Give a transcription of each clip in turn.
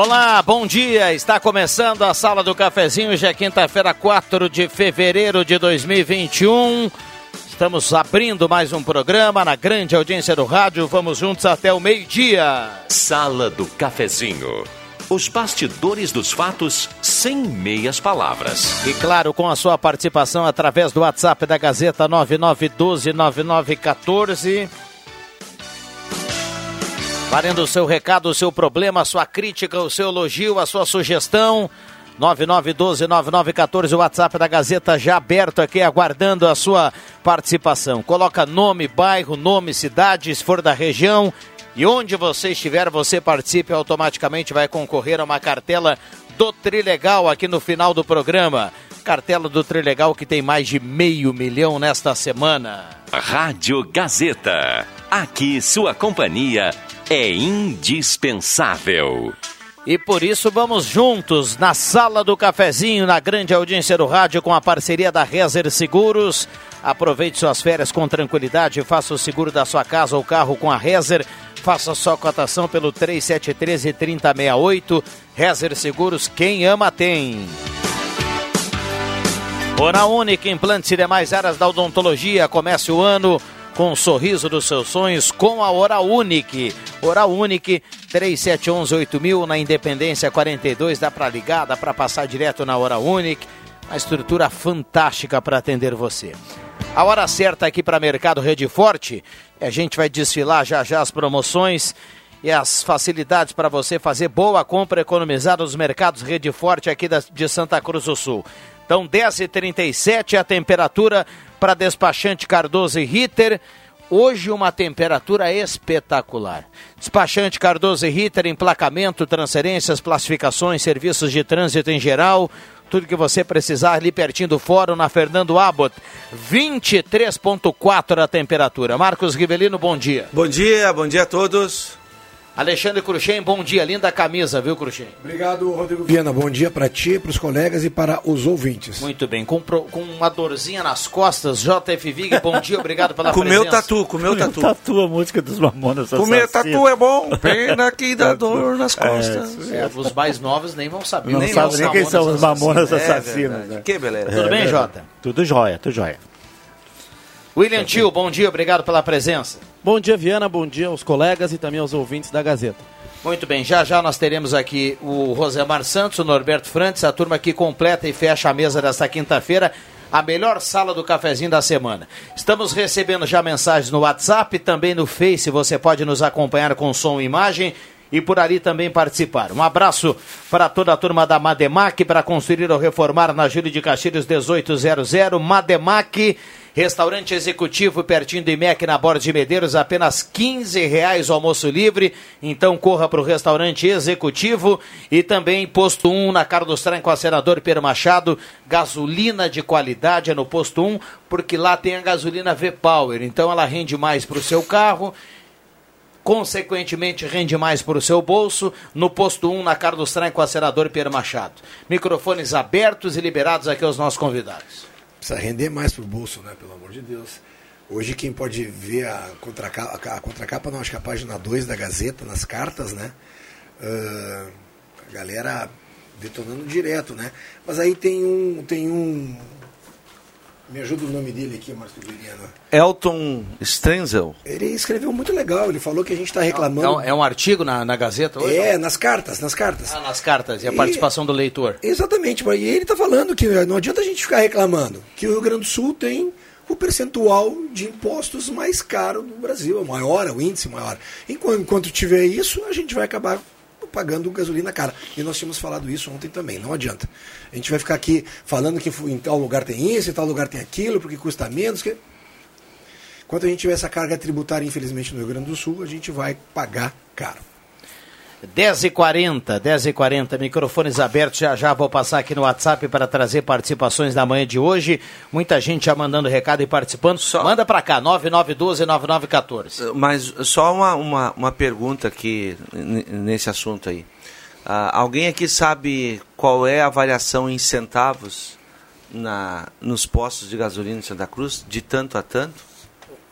Olá, bom dia. Está começando a Sala do Cafezinho, já é quinta-feira, 4 de fevereiro de 2021. Estamos abrindo mais um programa na grande audiência do rádio. Vamos juntos até o meio-dia. Sala do Cafezinho. Os bastidores dos fatos sem meias palavras. E claro, com a sua participação através do WhatsApp da Gazeta 99129914. Valendo o seu recado, o seu problema, a sua crítica, o seu elogio, a sua sugestão. 9912-9914, o WhatsApp da Gazeta já aberto aqui, aguardando a sua participação. Coloca nome, bairro, nome, cidade, se for da região. E onde você estiver, você participe automaticamente, vai concorrer a uma cartela do Trilegal aqui no final do programa. Cartela do Trilegal que tem mais de meio milhão nesta semana. Rádio Gazeta. Aqui sua companhia é indispensável. E por isso vamos juntos na sala do cafezinho, na grande audiência do rádio, com a parceria da Rezer Seguros. Aproveite suas férias com tranquilidade, faça o seguro da sua casa ou carro com a Rezer. Faça sua cotação pelo 3713-3068. Rezer Seguros, quem ama tem. Oral Única, implantes e demais áreas da odontologia. Comece o ano com o sorriso dos seus sonhos com a Oral Unique. Oral Unique 3711-8000 na Independência 42. Dá para ligar, dá para passar direto na Oral Unique. Uma estrutura fantástica para atender você. A hora certa aqui para Mercado Rede Forte. A gente vai desfilar já já as promoções e as facilidades para você fazer boa compra economizar nos mercados Rede Forte aqui de Santa Cruz do Sul. Então, 10h37 a temperatura para despachante Cardoso e Ritter. Hoje uma temperatura espetacular. Despachante Cardoso e Ritter, emplacamento, transferências, classificações, serviços de trânsito em geral, tudo que você precisar ali pertinho do fórum na Fernando Abbott. 23.4 a temperatura. Marcos Rivelino, bom dia. Bom dia, bom dia a todos. Alexandre Cruxem, bom dia. Linda camisa, viu, Cruxem? Obrigado, Rodrigo Viana. Bom dia para ti, para os colegas e para os ouvintes. Muito bem. Com, com uma dorzinha nas costas, JF Vig, bom dia, obrigado pela comeu presença. Tatu, comeu tatu. Tatu, a música dos Mamonas Comer tatu é bom, pena que dá dor nas costas. É, os mais novos nem vão saber. Não nem sabe nem quem são os Mamonas É assassinos. verdade. né? Que beleza. Tudo bem, Jota? Tudo jóia, tudo jóia. William Tio, bom dia, obrigado pela presença. Bom dia, Viana. Bom dia aos colegas e também aos ouvintes da Gazeta. Muito bem, já já nós teremos aqui o Rosemar Santos, o Norberto Frantes, a turma que completa e fecha a mesa desta quinta-feira, a melhor sala do cafezinho da semana. Estamos recebendo já mensagens no WhatsApp, também no Face, você pode nos acompanhar com som e imagem e por ali também participar. Um abraço para toda a turma da Mademac para construir ou reformar na Júlio de Castilhos 1800, Mademac Restaurante executivo pertinho do IMEC na Borda de Medeiros, apenas 15 reais o almoço livre. Então corra para o restaurante executivo e também posto 1 na Carlos com a senador Pedro Machado. Gasolina de qualidade é no posto 1, porque lá tem a gasolina V-Power. Então ela rende mais para o seu carro consequentemente rende mais para o seu bolso, no posto 1, na Carlos com a senador Pedro Machado. Microfones abertos e liberados aqui aos nossos convidados. Precisa render mais pro bolso, né? Pelo amor de Deus. Hoje quem pode ver a contracapa, a contracapa não, acho que a página 2 da Gazeta, nas cartas, né? Uh, a galera detonando direto, né? Mas aí tem um. Tem um. Me ajuda o nome dele aqui, Marcos Juliano. Elton Strenzel. Ele escreveu muito legal, ele falou que a gente está reclamando. É um, é um artigo na, na Gazeta hoje? É, nas cartas, nas cartas. Ah, nas cartas, e a E- participação do leitor. Exatamente, mas e ele está falando que não adianta a gente ficar reclamando que o Rio Grande do Sul tem o percentual de impostos mais caro do Brasil, é maior, é o índice maior. Enquanto, enquanto tiver isso, a gente vai acabar pagando gasolina cara. E nós tínhamos falado isso ontem também, não adianta. A gente vai ficar aqui falando que em tal lugar tem isso, em tal lugar tem aquilo, porque custa menos. Que... Enquanto a gente tiver essa carga tributária, infelizmente, no Rio Grande do Sul, a gente vai pagar caro. 10h40, 10h40, microfones abertos. Já já vou passar aqui no WhatsApp para trazer participações na manhã de hoje. Muita gente já mandando recado e participando. Só- Manda para cá, 9912-9914. Mas só uma, uma, uma pergunta aqui nesse assunto aí. Ah, alguém aqui sabe qual é a variação em centavos na, nos postos de gasolina em Santa Cruz, de tanto a tanto?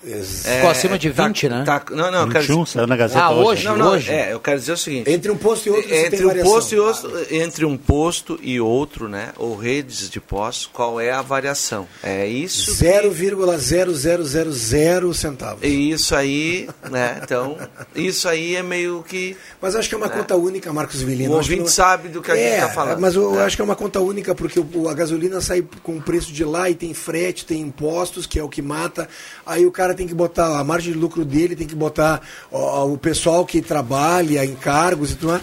Ficou acima de tá- 20, né? tá- não, não, eu quero 21, saiu na Gazeta Ah, hoje. hoje? Não, não, hoje? é, eu quero dizer o seguinte. Entre um posto e outro, você entre tem um variação. posto e outro, entre um posto e outro, né, ou redes de postos, qual é a variação? É isso. que- 0,0000 centavos. E isso aí, né? Então, isso aí é meio que Mas acho que é uma conta única, Marcos Vilino. O ouvinte não- sabe do que a gente É, tá falando. Mas eu É. acho que é uma conta única, porque a gasolina sai com o preço de lá e tem frete, tem impostos, que é o que mata. Aí o cara tem que botar a margem de lucro dele, tem que botar ó, o pessoal que trabalha, encargos e tudo mais.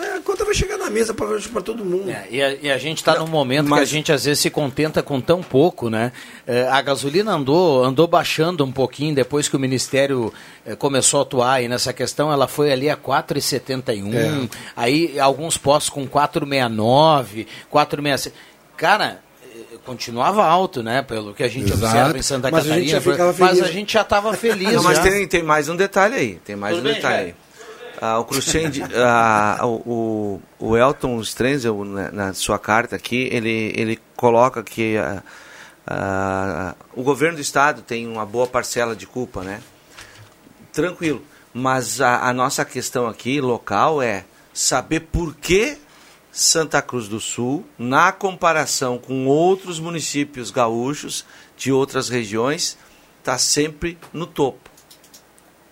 É, A conta vai chegar na mesa para todo mundo. É, e, a, e a gente está num momento que a mas- gente às vezes se contenta com tão pouco, né? É, a gasolina andou, andou baixando um pouquinho depois que o Ministério é, começou a atuar aí nessa questão. Ela foi ali a 4,71. É. Aí alguns postos com 4,69, 4,66. Cara. É, Continuava alto, né? Pelo que a gente Exato. observa em Santa Mas a gente Catarina. já ficava mas a gente já estava feliz. Não, mas já. tem, tem mais um detalhe aí. Tem mais Tudo um bem, detalhe aí. Ah, o Cruxem, ah, o, o, Elton Strenzel, na, na sua carta aqui, ele, ele coloca que ah, ah, o governo do estado tem uma boa parcela de culpa, né? Tranquilo. Mas a, a nossa questão aqui, local, é saber por que Santa Cruz do Sul, na comparação com outros municípios gaúchos de outras regiões, está sempre no topo.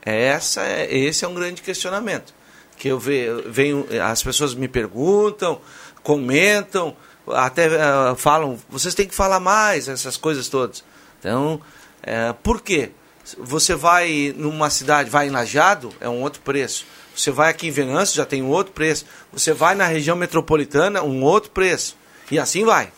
Essa é, esse é um grande questionamento. Que eu ve- venho, as pessoas me perguntam, comentam, até eh, falam, vocês têm que falar mais, essas coisas todas. Então, eh, por quê? Você vai numa cidade, vai em Lajado, é um outro preço. Você vai aqui em Venâncio, já tem um outro preço. Você vai na região metropolitana, um outro preço. E assim vai.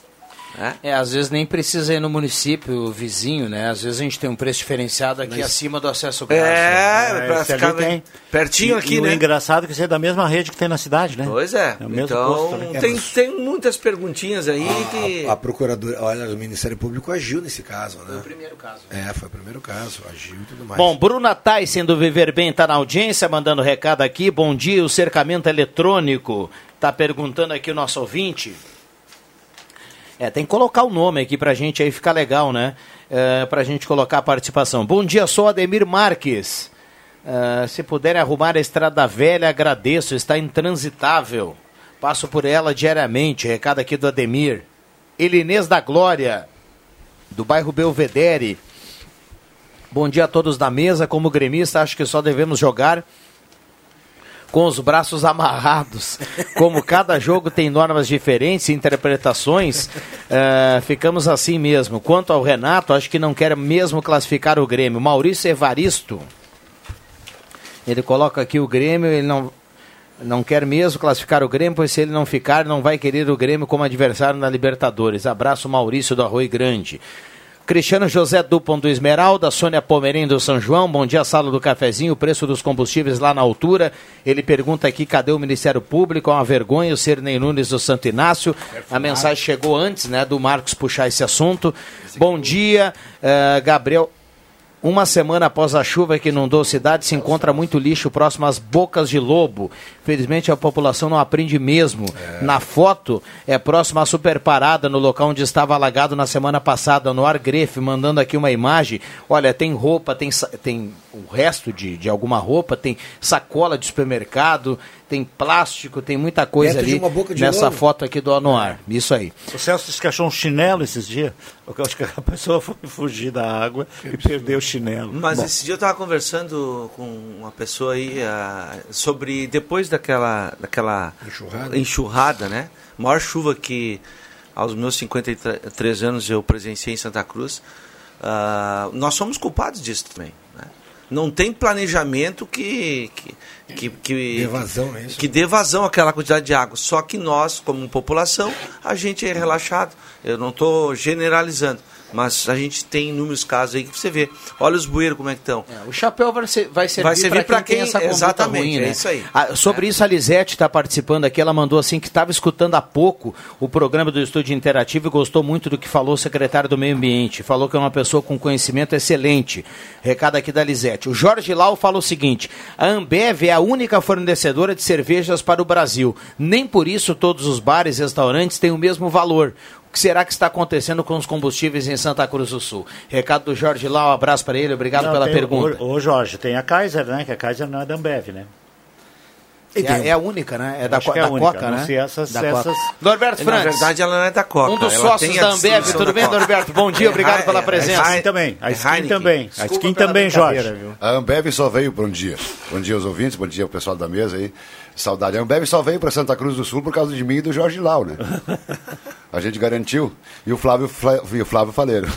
Né? É, às vezes nem precisa ir no município vizinho, né? Às vezes a gente tem um preço diferenciado aqui acima do acesso grátis. né? É, pra esse ali ficar tem. pertinho E- aqui, e né? O engraçado é que você é da mesma rede que tem na cidade, né? Pois é. É o mesmo então, posto, né? tem, É, tem muitas perguntinhas aí que... A, a procuradora, olha, o Ministério Público agiu nesse caso, né? Foi o primeiro caso. É, foi o primeiro caso, agiu e tudo mais. Bom, Bruna Tyson do Viver Bem está na audiência, mandando recado aqui. Bom dia, o cercamento eletrônico. Está perguntando aqui o nosso ouvinte. É, tem que colocar o nome aqui pra gente aí, ficar legal, né? É, pra gente colocar a participação. Bom dia, sou Ademir Marques. É, se puderem arrumar a Estrada Velha, agradeço, está intransitável. Passo por ela diariamente, recado aqui do Ademir. Elinês da Glória, do bairro Belvedere. Bom dia a todos da mesa. Como gremista, acho que só devemos jogar com os braços amarrados. Como cada jogo tem normas diferentes interpretações, eh, ficamos assim mesmo. Quanto ao Renato, acho que não quer mesmo classificar o Grêmio. Maurício Evaristo. Ele coloca aqui o Grêmio, ele não, não quer mesmo classificar o Grêmio, pois se ele não ficar, não vai querer o Grêmio como adversário na Libertadores. Abraço, Maurício do Arroio Grande. Cristiano José Dupont do Esmeralda, Sônia Pomerim do São João, bom dia, sala do cafezinho, o preço dos combustíveis lá na altura. Ele pergunta aqui, cadê o Ministério Público? É uma vergonha o Cernei Nunes do Santo Inácio. A mensagem chegou antes, né, do Marcos puxar esse assunto. Bom dia, eh, Gabriel. Uma semana após a chuva que inundou a cidade, se encontra muito lixo próximo às bocas de lobo. Felizmente a população não aprende mesmo. Na foto, é próximo à super parada, no local onde estava alagado na semana passada, no Argrefe, mandando aqui uma imagem. Olha, tem roupa, tem, tem o resto de, de alguma roupa, tem sacola de supermercado, tem plástico, tem muita coisa Dentro de ali uma boca de nessa lobo. foto aqui do Anuar. Isso aí. O Celso disse que achou um chinelo esses dias. Eu acho que a pessoa foi fugir da água e perdeu o chinelo. Mas Bom, esse dia eu estava conversando com uma pessoa aí ah, sobre depois daquela, daquela Enxurrada. enxurrada, né? Maior chuva que aos meus 53 anos eu presenciei em Santa Cruz. ah, nós somos culpados disso também. Né? não tem planejamento que que que, que, Dê vazão, é isso? que dê vazão àquela quantidade de água. Só que nós, como população, a gente é relaxado. Eu não estou generalizando, mas a gente tem inúmeros casos aí que você vê. Olha os bueiros como é que estão. O chapéu vai, ser, vai servir, Vai servir para pra quem, quem- tem essa conduta exatamente, ruim, é né? isso aí. Ah, sobre isso, a Lisete está participando aqui. Ela mandou assim que estava escutando há pouco o programa do Estúdio Interativo e gostou muito do que falou o secretário do Meio Ambiente. Falou que é uma pessoa com conhecimento excelente. Recado aqui da Lisete. O Jorge Lau fala o seguinte: a Ambev é a única fornecedora de cervejas para o Brasil. Nem por isso todos os bares e restaurantes têm o mesmo valor. O que será que está acontecendo com os combustíveis em Santa Cruz do Sul? Recado do Jorge Lau, um abraço para ele, obrigado Não, pela tem- pergunta. Ô, Jorge, tem a Kaiser, né? Que a Kaiser não é da Ambev, né? É, é a única, né? É da, é da a única, Coca, não né? sei essas- da essas- Coca. Norberto Na Francis, verdade, ela não é da Coca. um dos ela sócios a da Ambev. Tudo da bem. Norberto? Bom dia, É obrigado pela é presença. Hei- Skin também. A é Skin Heineken. também. A Skin também, Jorge. A Ambev só veio, bom dia. Bom dia aos ouvintes, bom dia ao pessoal da mesa aí. Saudade. A Ambev só veio para Santa Cruz do Sul por causa de mim e do Jorge Lau, né? A gente garantiu. E o Flávio, Fla- e o Flávio Faleiro.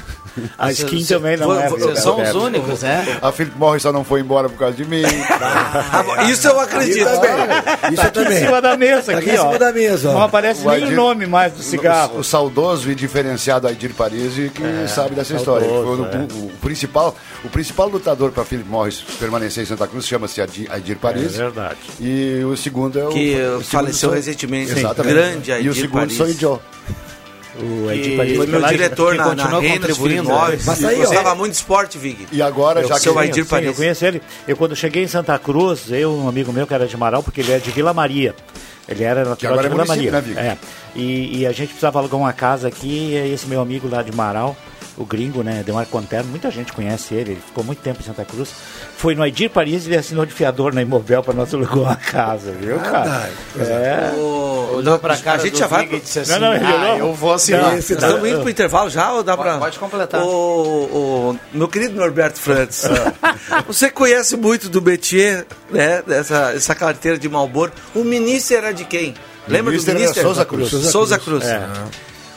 A Skin também não é. Vocês são Ambev. os únicos, né? A Philip Morris só não foi embora por causa de mim. Ah, Isso eu acredito. Isso também. Isso Tá aqui em também. cima da mesa, Tá aqui, aqui em ó. cima da mesa. Não aparece O nem o nome mais do cigarro. O, o saudoso e diferenciado Aidir Parisi que sabe dessa história. Saudoso, o, o- o principal, o principal lutador para Philip Morris permanecer em Santa Cruz chama-se Aidir É Parisi. verdade. E o segundo é o. Que, faleceu recentemente. Exatamente. Grande E o Aidir segundo Paris. sou o Joe. O Edir Paris Foi meu diretor na, na Renas contribuindo, Móveis. Mas aí, ó. Gostava muito de esporte, Vig. E agora, Eu já que. Sim, Paris. eu conheço ele. Eu quando cheguei em Santa Cruz, eu um amigo meu que era de Marau, porque ele é de Vila Maria. Ele era natural de é Vila Maria. né, é. E, e a gente precisava alugar uma casa aqui, e esse meu amigo lá de Marau, o gringo, né, Demar Contero, muita gente conhece ele, ele ficou muito tempo em Santa Cruz. Foi no Aidir Paris e ele assinou de fiador na Imobel para nós alugar uma casa, viu, cara? É. O- Olhou pra cá, a gente já vai. disse assim, Não, não, ele ah, eu vou assinar. Esse tá- Estamos indo pro intervalo já ou dá pra. pode completar. O, o- meu querido Norberto Frantz, você conhece muito do Betier, né? Dessa essa carteira de Malboro. O ministro era de quem? Lembra ministro do ministro? Souza Cruz. Souza Cruz. É.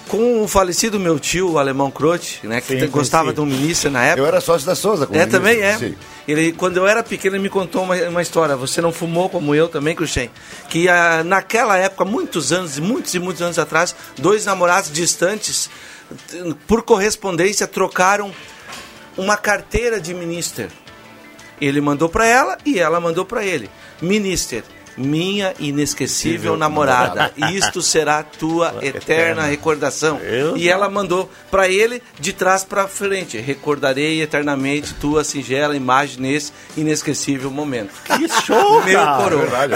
Com o falecido meu tio, o alemão Croce, né? Que Sim, gostava de um ministro na época. Eu era sócio da Souza. como É, ministro. também é. Sim. Ele, quando eu era pequeno, ele me contou uma, uma história. Você não fumou como eu também, Cruxem? Que ah, naquela época, muitos anos, muitos e muitos anos atrás, dois namorados distantes, por correspondência, trocaram uma carteira de minister. Ele mandou para ela e ela mandou para ele. Minister, minha inesquecível namorada. Isto será tua eterna recordação. Eu E ela mandou para ele de trás para frente. Recordarei eternamente tua singela imagem nesse inesquecível momento. Que show, Meu coroa. Verdade,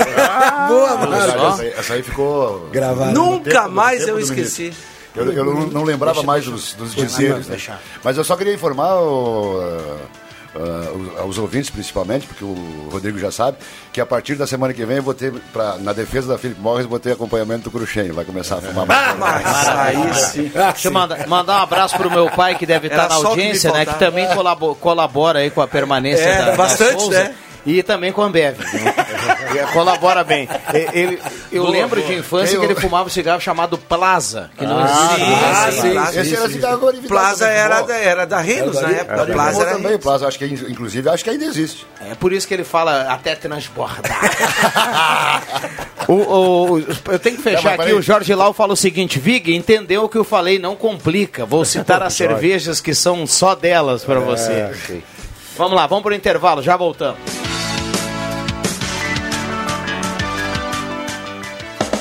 Boa, verdade. mano. Essa, aí, essa aí ficou. Gravado. Nunca tempo- mais eu esqueci. Eu, eu não, não lembrava mais dos, dos dizeres. né? Mas eu só queria informar o, ah, os- aos ouvintes, principalmente, porque o Rodrigo já sabe, que a partir da semana que vem eu vou ter, pra, na defesa da Philip Morris, vou ter acompanhamento do Cruxem. Vai começar a fumar mais. Mas aí sim. Deixa eu mandar, mandar um abraço pro meu pai que deve estar na só o que audiência, né? Que também colabo- colabora aí com a permanência É, da, da bastante, Souza. né? E também com a Ambev. né? Colabora bem. Ele, eu Boa, lembro boa. de infância Eu- que ele fumava um cigarro chamado Plaza, que não sim, mais. sim. Ah, era cigarro glorificado Plaza era da, era da na época. era da Plaza era também. Plaza, acho que inclusive acho que ainda existe. É por isso que ele fala até transbordar. o, o- o- eu tenho que fechar aqui. O Jorge Lau fala o seguinte: Vig, entendeu o que eu falei? Não complica. Vou citar as cervejas que são só delas para você. Vamos lá, vamos pro intervalo, já voltamos.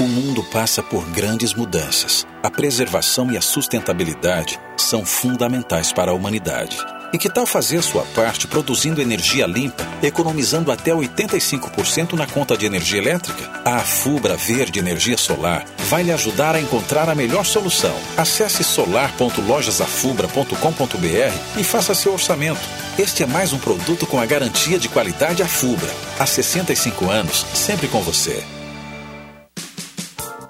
O mundo passa por grandes mudanças. A preservação e a sustentabilidade são fundamentais para a humanidade. E que tal fazer sua parte produzindo energia limpa, economizando até 85% na conta de energia elétrica? A Fubra Verde Energia Solar vai lhe ajudar a encontrar a melhor solução. Acesse solar.lojasafubra.com.br e faça seu orçamento. Este é mais um produto com a garantia de qualidade Afubra. Há 65 anos, sempre com você.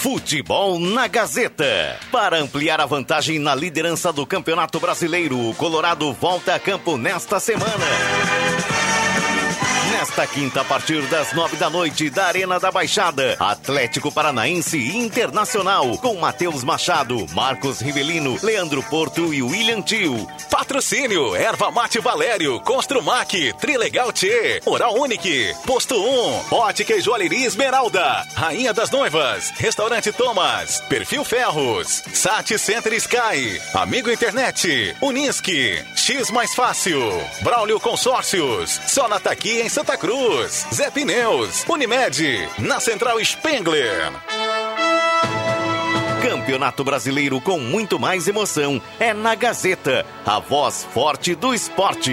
Futebol na Gazeta. Para ampliar a vantagem na liderança do Campeonato Brasileiro, o Colorado volta a campo nesta semana. Nesta quinta, a partir das nove da noite, da Arena da Baixada, Atlético Paranaense Internacional, com Matheus Machado, Marcos Rivelino, Leandro Porto e William Tio. Patrocínio, Erva Mate Valério, Construmac, Trilegal T, Oral Unique, Posto 1, Ótica e Joalheria Esmeralda, Rainha das Noivas, Restaurante Thomas, Perfil Ferros, Sat Center Sky, Amigo Internet, Unisque, X Mais Fácil, Braulio Consórcios, Sonata aqui em Santa Cruz, Zé Pneus, Unimed, na Central Spengler. Campeonato Brasileiro com muito mais emoção é na Gazeta, a voz forte do esporte.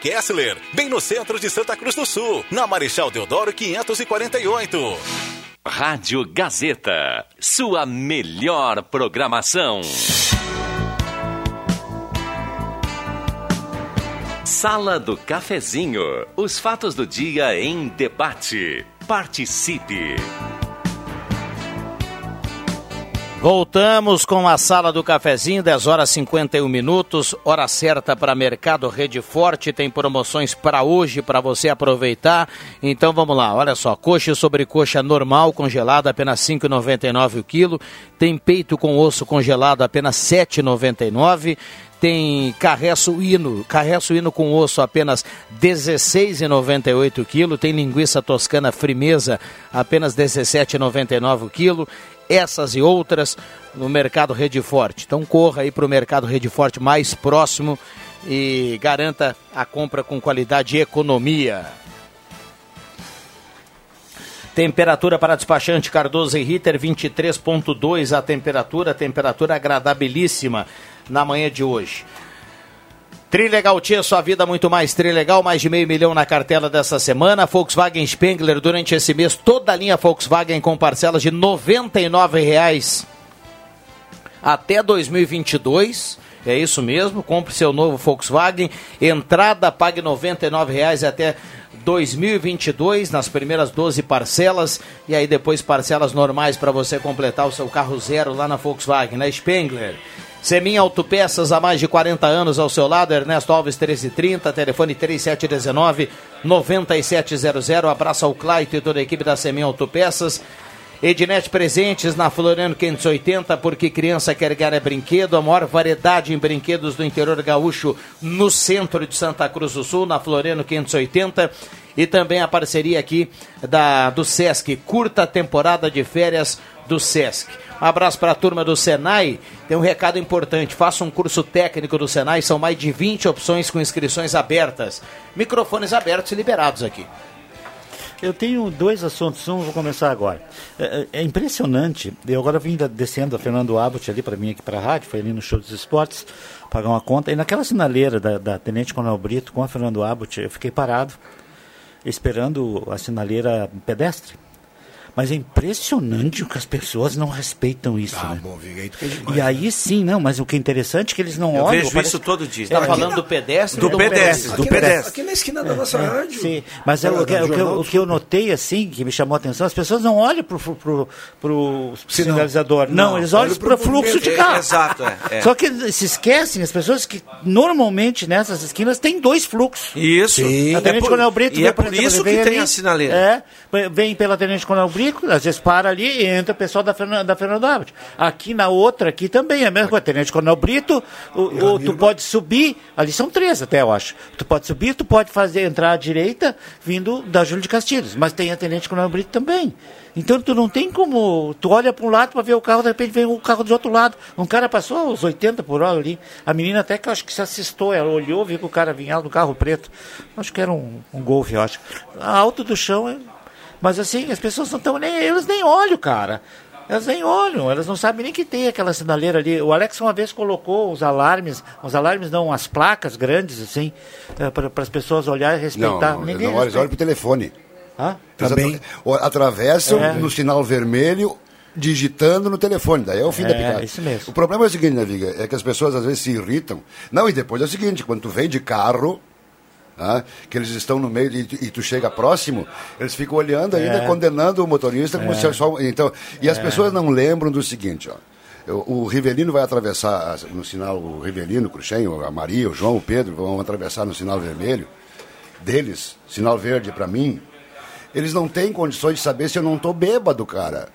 Kessler, bem no centro de Santa Cruz do Sul, na Marechal Deodoro 548. Rádio Gazeta, sua melhor programação. Sala do Cafezinho, os fatos do dia em debate. Participe. Voltamos com a sala do cafezinho, 10 horas 51 minutos, hora certa para Mercado Rede Forte, tem promoções para hoje para você aproveitar. Então vamos lá, olha só, coxa sobre coxa normal congelada apenas 5,99 o quilo, tem peito com osso congelado apenas 7,99 tem carré suíno, carré suíno com osso apenas 16,98 kg, tem linguiça toscana frimeza apenas 17,99 kg, essas e outras no mercado Rede Forte. Então corra aí para o mercado Rede Forte mais próximo e garanta a compra com qualidade e economia. Temperatura para despachante Cardoso e Ritter 23.2 a temperatura, temperatura agradabilíssima na manhã de hoje. Trilegal Tia, sua vida muito mais Trilegal, mais de meio milhão na cartela dessa semana. Volkswagen Spengler, durante esse mês, toda a linha Volkswagen com parcelas de R$ 99,00 até 2022. É isso mesmo, compre seu novo Volkswagen. Entrada, pague R$ 99,00 até 2022 nas primeiras 12 parcelas e aí depois parcelas normais para você completar o seu carro zero lá na Volkswagen, na Spengler. Semin Autopeças há mais de 40 anos ao seu lado, Ernesto Alves 1330, telefone 3719 9700. Abraço ao Claito e toda a equipe da Semin Autopeças. Ednet Presentes na Floriano 580, porque criança quer ganhar é brinquedo. A maior variedade em brinquedos do interior gaúcho no centro de Santa Cruz do Sul, na Floriano 580. E também a parceria aqui da, do Sesc, curta temporada de férias do Sesc. Um abraço para a turma do Senai. Tem um recado importante: faça um curso técnico do Senai. São mais de 20 opções com inscrições abertas. Microfones abertos e liberados aqui. Eu tenho dois assuntos, um vou começar agora. É, é impressionante, eu agora vim da, descendo a Fernando Abbott ali para mim aqui para a rádio, foi ali no show dos esportes, pagar uma conta, e naquela sinaleira da, da Tenente Coronel Brito com a Fernando Abbott, eu fiquei parado, esperando a sinaleira pedestre. Mas é impressionante o que as pessoas não respeitam isso, Ah, né? bom, Viga, aí tu quer demais. E aí sim, não, mas o que é interessante é que eles não Eu olham. vejo parece- isso todo dia. Você está Aqui- falando do pedestre do do pedestre, do aqui, na, pedestre. aqui na esquina da nossa rádio. Sim, mas é, o, que, o que eu, o que eu notei, assim, que me chamou a atenção, as pessoas não olham pro, pro, pro, pro Sinal. sinalizador. Não, Não, eles olham para o pro fluxo de É, carro. exato, é, é. Só que se esquecem, as pessoas que normalmente nessas esquinas tem dois fluxos. Isso. Sim. A É Tenente Coronel Brito e é por isso vem que tem a sinaleira. É, vem pela Tenente Coronel Brito, às vezes para ali e entra o pessoal da Fernanda, da Fernando Abbott. Aqui na outra, aqui também é a mesma coisa. Tenente Coronel Brito, o, o- tu pode subir, ali são três até, eu acho. Tu pode subir, tu pode fazer entrar à direita, vindo da Júlio de Castilhos, mas tem a Tenente Coronel Brito também. Então tu não tem como. Tu olha para um lado para ver o carro, de repente vem o carro do outro lado. Um cara passou aos 80 por hora ali. A menina até que eu acho que se assistou, ela olhou, viu que o cara vinha do carro preto. Acho que era um, um golfe, eu acho. Alto do chão, é- mas assim, as pessoas não estão nem. Elas nem olham, cara. Elas nem olham, elas não sabem nem que tem aquela sinaleira ali. O Alex uma vez colocou os alarmes, os alarmes não, as placas grandes, assim, para as pessoas olharem e respeitar. não, Ninguém não olha, eles olham respeita. pro telefone. Hã? Também. atra- Atravessam É. no sinal vermelho, digitando no telefone. Daí é o fim da É, picada. isso mesmo. O problema é o seguinte, né, Viga? É que as pessoas às vezes se irritam. Não, e depois é o seguinte, quando tu vem de carro, ah, que eles estão no meio e tu, e tu chega próximo, eles ficam olhando ainda, É. condenando o motorista como se só. Então, e as pessoas não lembram do seguinte, ó. Eu- O Rivelino vai atravessar no sinal, o Rivelino, o Cruxem, a Maria, o João, o Pedro vão atravessar no sinal vermelho deles, sinal verde para mim. Eles não têm condições de saber se eu não estou bêbado, cara.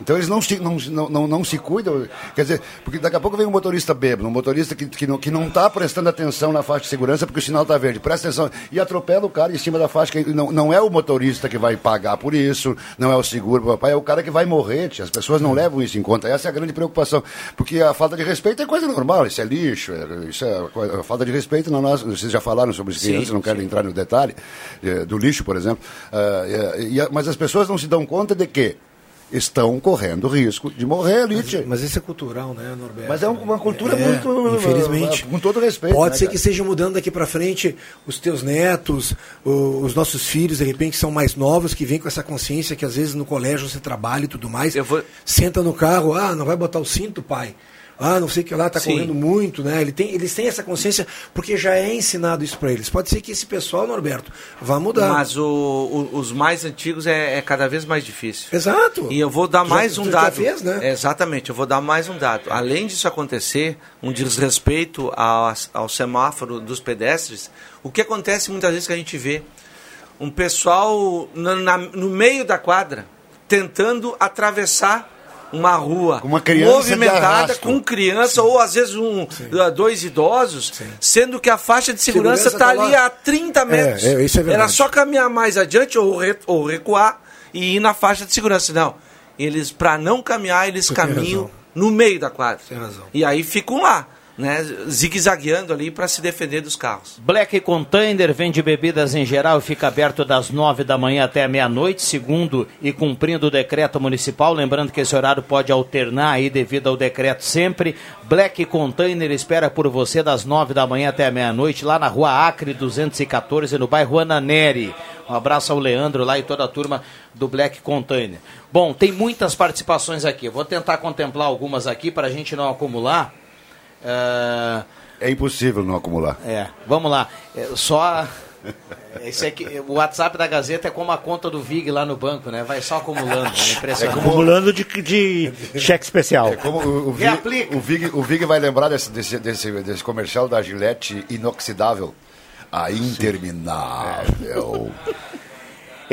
Então eles não se, não, não, não, se cuidam. Quer dizer, porque daqui a pouco vem um motorista bêbado, um motorista que, que, não, que não está prestando atenção na faixa de segurança porque o sinal está verde. Presta atenção. E atropela o cara em cima da faixa. Que não, não é o motorista que vai pagar por isso, não é o seguro, papai, é o cara que vai morrer. tia. As pessoas não levam isso em conta. Essa é a grande preocupação. Porque a falta de respeito é coisa normal, isso é lixo, é- isso é coisa- a falta de respeito na nossa. Vocês já falaram sobre isso, antes, não quero entrar no detalhe, eh, do lixo, por exemplo. E a- mas as pessoas não se dão conta de que estão correndo risco de morrer ali. tia. Mas isso é cultural, né, Norberto? Mas é um- uma cultura É, muito. Infelizmente. Com todo respeito. Pode né, ser cara? que esteja mudando daqui para frente os teus netos, os nossos filhos, de repente, que são mais novos, que vêm com essa consciência que às vezes no colégio você trabalha e tudo mais. Eu vou- Senta no carro, ah, não vai botar o cinto, pai. Ah, não sei o que lá, tá Sim. correndo muito, né? Ele tem, eles têm essa consciência porque já é ensinado isso para eles. Pode ser que esse pessoal, Norberto, vá mudar. Mas o- o- os mais antigos é, é cada vez mais difícil. Exato. E eu vou dar Tu já- mais um tu já dado. fez, né? É, Exatamente, eu vou dar mais um dado. Além disso acontecer, um desrespeito ao, ao semáforo dos pedestres, o que acontece muitas vezes que a gente vê um pessoal na- na- no meio da quadra tentando atravessar uma rua uma movimentada com criança ou às vezes um uh, dois idosos, sendo que a faixa de segurança está tá ali lá. a 30 metros. é, isso é verdade. Era só caminhar mais adiante ou, re- ou recuar e ir na faixa de segurança. Não. Eles, para não caminhar, eles tem caminham no meio da quadra. E aí ficam lá, né? Zigue-zagueando ali para se defender dos carros. Black Container vende bebidas em geral e fica aberto das nove da manhã até meia-noite, segundo e cumprindo o decreto municipal. Lembrando que esse horário pode alternar aí devido ao decreto sempre. Black Container espera por você das nove da manhã até meia-noite, lá na rua Acre 214, no bairro Ananeri. Um abraço ao Leandro lá e toda a turma do Black Container. Bom, tem muitas participações aqui. Vou tentar contemplar algumas aqui para a gente não acumular. É impossível não acumular. é, vamos lá. É, só. Esse aqui, o WhatsApp da Gazeta é como a conta do Vig lá no banco, né? Vai só acumulando. É impressionante. Acumulando de, de cheque especial. É como o, o, Vig, o, Vig, o Vig vai lembrar desse, desse, desse, desse comercial da Gillette inoxidável. A interminável.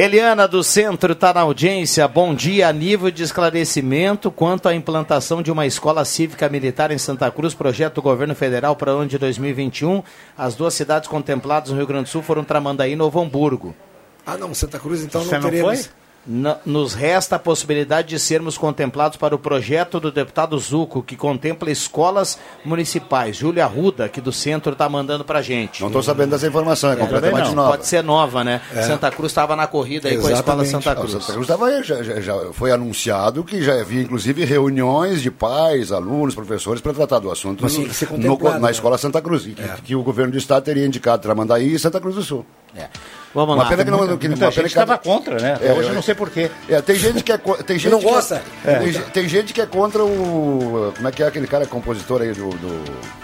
Eliana do Centro está na audiência. Bom dia. A nível de esclarecimento quanto à implantação de uma escola cívica militar em Santa Cruz, projeto do governo federal para o ano de 2021. As duas cidades contempladas no Rio Grande do Sul foram Tramandaí e Novo Hamburgo. Ah, não, Santa Cruz então Você não não teremos. foi? Nos resta a possibilidade de sermos contemplados para o projeto do deputado Zuco, que contempla escolas municipais. Júlia Arruda, aqui do centro, está mandando para gente. Não estou sabendo dessa informação, é, completamente não. nova. Pode ser nova, né? É. Santa Cruz estava na corrida aí com a escola Santa Ah, Cruz. Santa Cruz tava aí, já, já- já foi anunciado que já havia, inclusive, reuniões de pais, alunos, professores para tratar do assunto Mas no- no- na né? escola Santa Cruz, que, que o governo do estado teria indicado Tramandaí e Santa Cruz do Sul. Vamos uma lá. Pena que não, que, muita uma pena gente que estava contra, né? É, hoje é, eu não sei porquê. É, tem gente que é tem gente não que gosta. É, É. tem, tem gente que é contra o como é que é aquele cara compositor aí do, do-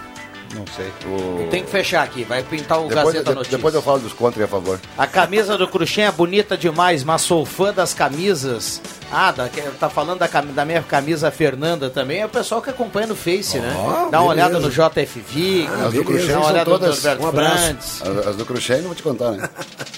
não sei. O, Tem que fechar aqui, vai pintar o depois, Gazeta de- Notícias. depois eu falo dos contra e a favor. A camisa do Cruxem é bonita demais, mas sou fã das camisas. Ah, da, que- tá falando da, da minha camisa Fernanda também. É o pessoal que acompanha no Face, né? Dá uma beleza. olhada no JFV, As do Cruxem dá uma são olhada no todas. Norberto Um abraço. As, as do Cruxem não vou te contar, né?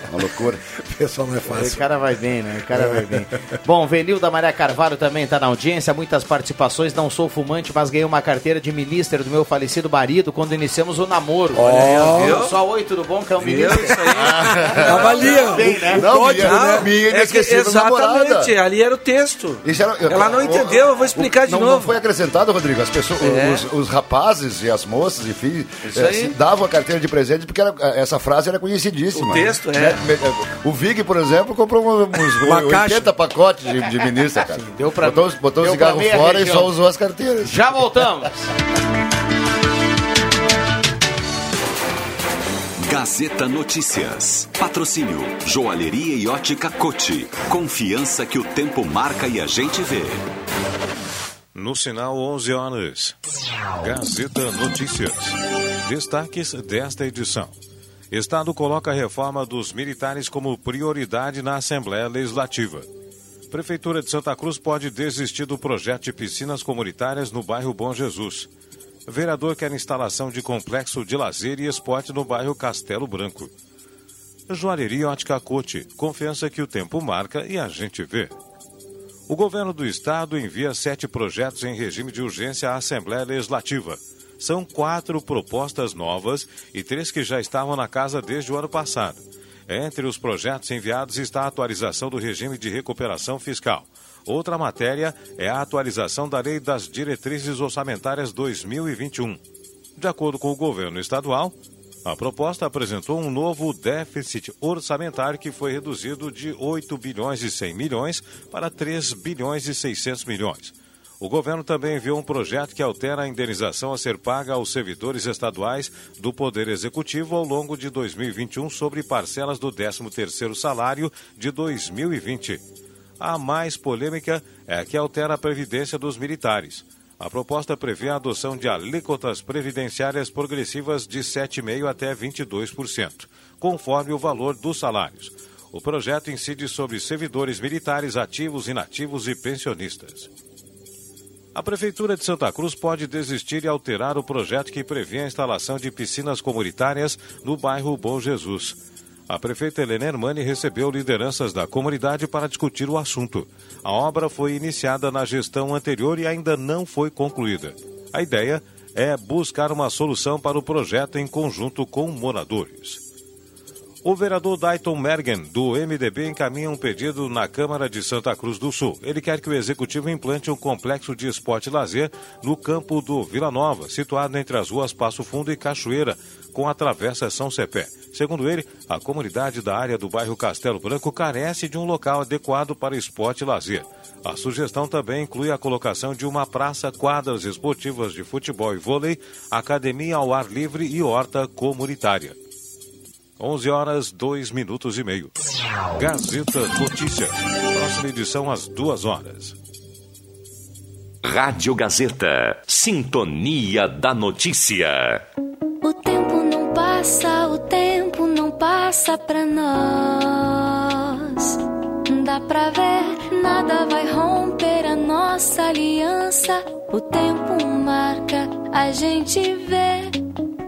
Uma loucura. O pessoal não é fácil. O cara vai bem, né? O cara vai bem. Bom, Venil da Maria Carvalho também está na audiência, muitas participações. Não sou fumante, mas ganhei uma carteira de milíster do meu falecido marido quando iniciamos o namoro. Ó. aí, Viu? Só oi, tudo bom? Que é um milíster. isso aí? Avalia. Bem, né? Não, minha, né? minha É que, exatamente, namorada. ali era o texto. Isso era- Ela não entendeu, eu vou explicar de não, novo. Não foi acrescentado, Rodrigo. As pessoas, É. os, os rapazes e as moças, enfim, se davam a carteira de presente porque era- essa frase era conhecidíssima. O texto, é. Né? O Vig, por exemplo, comprou uns Uma 80 caixa. pacotes de, de ministra, cara. deu pra- botou botou o deu pra cigarro fora região. e só usou as carteiras. Já voltamos. Gazeta Notícias. Patrocínio Joalheria e Ótica Cote. Confiança que o tempo marca e a gente vê. No sinal 11 horas. Gazeta Notícias. Destaques desta edição. Estado coloca a reforma dos militares como prioridade na Assembleia Legislativa. Prefeitura de Santa Cruz pode desistir do projeto de piscinas comunitárias no bairro Bom Jesus. Vereador quer instalação de complexo de lazer e esporte no bairro Castelo Branco. Joalheria Ótica Cote. Confiança que o tempo marca e a gente vê. O governo do estado envia sete projetos em regime de urgência à Assembleia Legislativa. São quatro propostas novas e três que já estavam na casa desde o ano passado. Entre os projetos enviados está a atualização do regime de recuperação fiscal. Outra matéria é a atualização da Lei das Diretrizes Orçamentárias 2021. De acordo com o governo estadual, a proposta apresentou um novo déficit orçamentário que foi reduzido de 8 bilhões e 100 milhões para 3 bilhões e 600 milhões. O governo também enviou um projeto que altera a indenização a ser paga aos servidores estaduais do Poder Executivo ao longo de 2021 sobre parcelas do 13º salário de 2020. A mais polêmica é a que altera a previdência dos militares. A proposta prevê a adoção de alíquotas previdenciárias progressivas de 7,5% até 22%, conforme o valor dos salários. O projeto incide sobre servidores militares ativos, inativos e pensionistas. A Prefeitura de Santa Cruz pode desistir e alterar o projeto que prevê a instalação de piscinas comunitárias no bairro Bom Jesus. A prefeita Helena Hermani recebeu lideranças da comunidade para discutir o assunto. A obra foi iniciada na gestão anterior e ainda não foi concluída. A ideia é buscar uma solução para o projeto em conjunto com moradores. O vereador Dayton Mergen, do MDB, encaminha um pedido na Câmara de Santa Cruz do Sul. Ele quer que o executivo implante um complexo de esporte e lazer no campo do Vila Nova, situado entre as ruas Passo Fundo e Cachoeira, com a Travessa São Cepé. Segundo ele, a comunidade da área do bairro Castelo Branco carece de um local adequado para esporte e lazer. A sugestão também inclui a colocação de uma praça, quadras esportivas de futebol e vôlei, academia ao ar livre e horta comunitária. 11 horas, 2 minutos e meio. Gazeta Notícias. Próxima edição às 2 horas. Rádio Gazeta. Sintonia da Notícia. O tempo não passa, o tempo não passa pra nós. Dá pra ver, nada vai romper a nossa aliança. O tempo marca, a gente vê.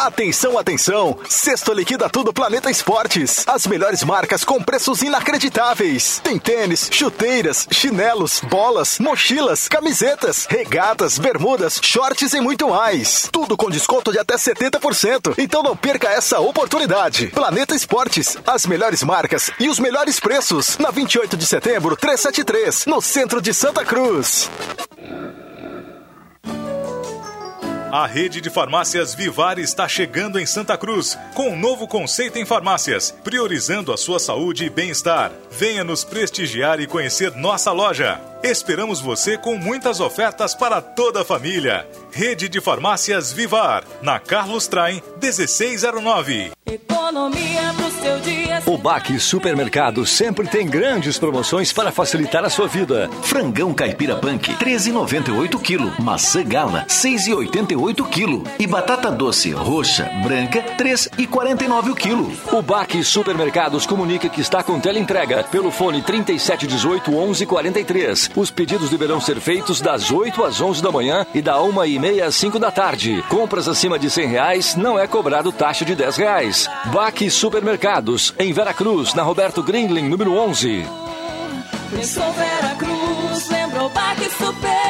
Atenção, atenção! Sexto liquida tudo Planeta Esportes. As melhores marcas com preços inacreditáveis. Tem tênis, chuteiras, chinelos, bolas, mochilas, camisetas, regatas, bermudas, shorts e muito mais. Tudo com desconto de até 70%. Então não perca essa oportunidade. Planeta Esportes, as melhores marcas e os melhores preços. Na 28 de setembro, 373, no centro de Santa Cruz. A rede de farmácias Vivar está chegando em Santa Cruz com um novo conceito em farmácias, priorizando a sua saúde e bem-estar. Venha nos prestigiar e conhecer nossa loja. Esperamos você com muitas ofertas para toda a família. Rede de farmácias Vivar, na Carlos Traem 1609. Economia pro seu dia. O Baque Supermercado sempre tem grandes promoções para facilitar a sua vida. Frangão caipira punk, 13,98 kg. Maçã gala, 6,88 kg. E batata doce roxa, branca, 3,49 o quilo. O Baque Supermercados comunica que está com teleentrega pelo fone 3718 1143. Os pedidos deverão ser feitos das 8 às 11 da manhã e da 1 e meia às 5 da tarde. Compras acima de 100 reais não é cobrado taxa de 10 reais. Baque Supermercados, em Veracruz, na Roberto Grindlin, número 11. Pensou Vera Cruz, lembrou Baque Supermercado.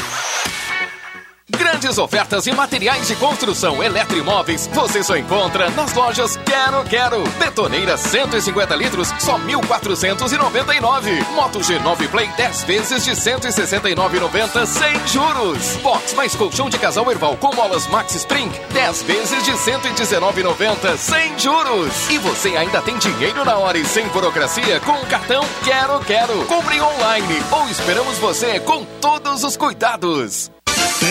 Grandes ofertas em materiais de construção eletroimóveis você só encontra nas lojas Quero Quero. Betoneira 150 litros, só 1.499. Moto G9 Play 10 vezes de 169,90 sem juros. Box mais colchão de casal Erval com molas Max Spring 10 vezes de 119,90 sem juros. E você ainda tem dinheiro na hora e sem burocracia com o cartão Quero Quero. Compre online ou esperamos você com todos os cuidados.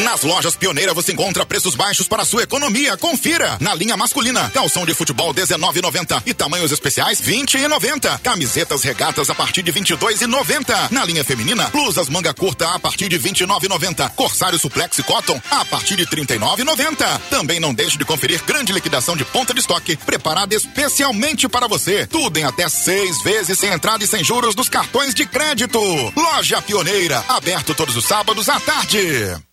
Nas lojas Pioneira você encontra preços baixos para sua economia. Confira. Na linha masculina, calção de futebol 19,90 e tamanhos especiais 20,90. Camisetas regatas a partir de 22,90. Na linha feminina, blusas manga curta a partir de 29,90. Corsário suplex e cotton a partir de 39,90. Também não deixe de conferir grande liquidação de ponta de estoque preparada especialmente para você. Tudo em até seis vezes sem entrada e sem juros nos cartões de crédito. Loja Pioneira, aberto todos os sábados à tarde.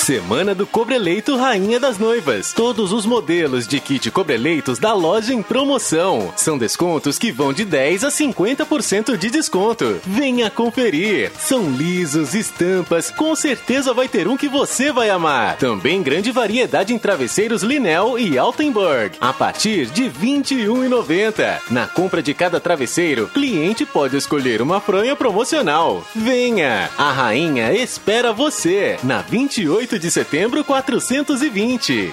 Semana do Cobreleito Rainha das Noivas. Todos os modelos de kit Cobreleitos da loja em promoção. São descontos que vão de 10 a 50% de desconto. Venha conferir. São lisos, estampas, com certeza vai ter um que você vai amar. Também grande variedade em travesseiros Linel e Altenburg, a partir de R$ 21,90. Na compra de cada travesseiro, cliente pode escolher uma fronha promocional. Venha! A rainha espera você na 28 de setembro 420.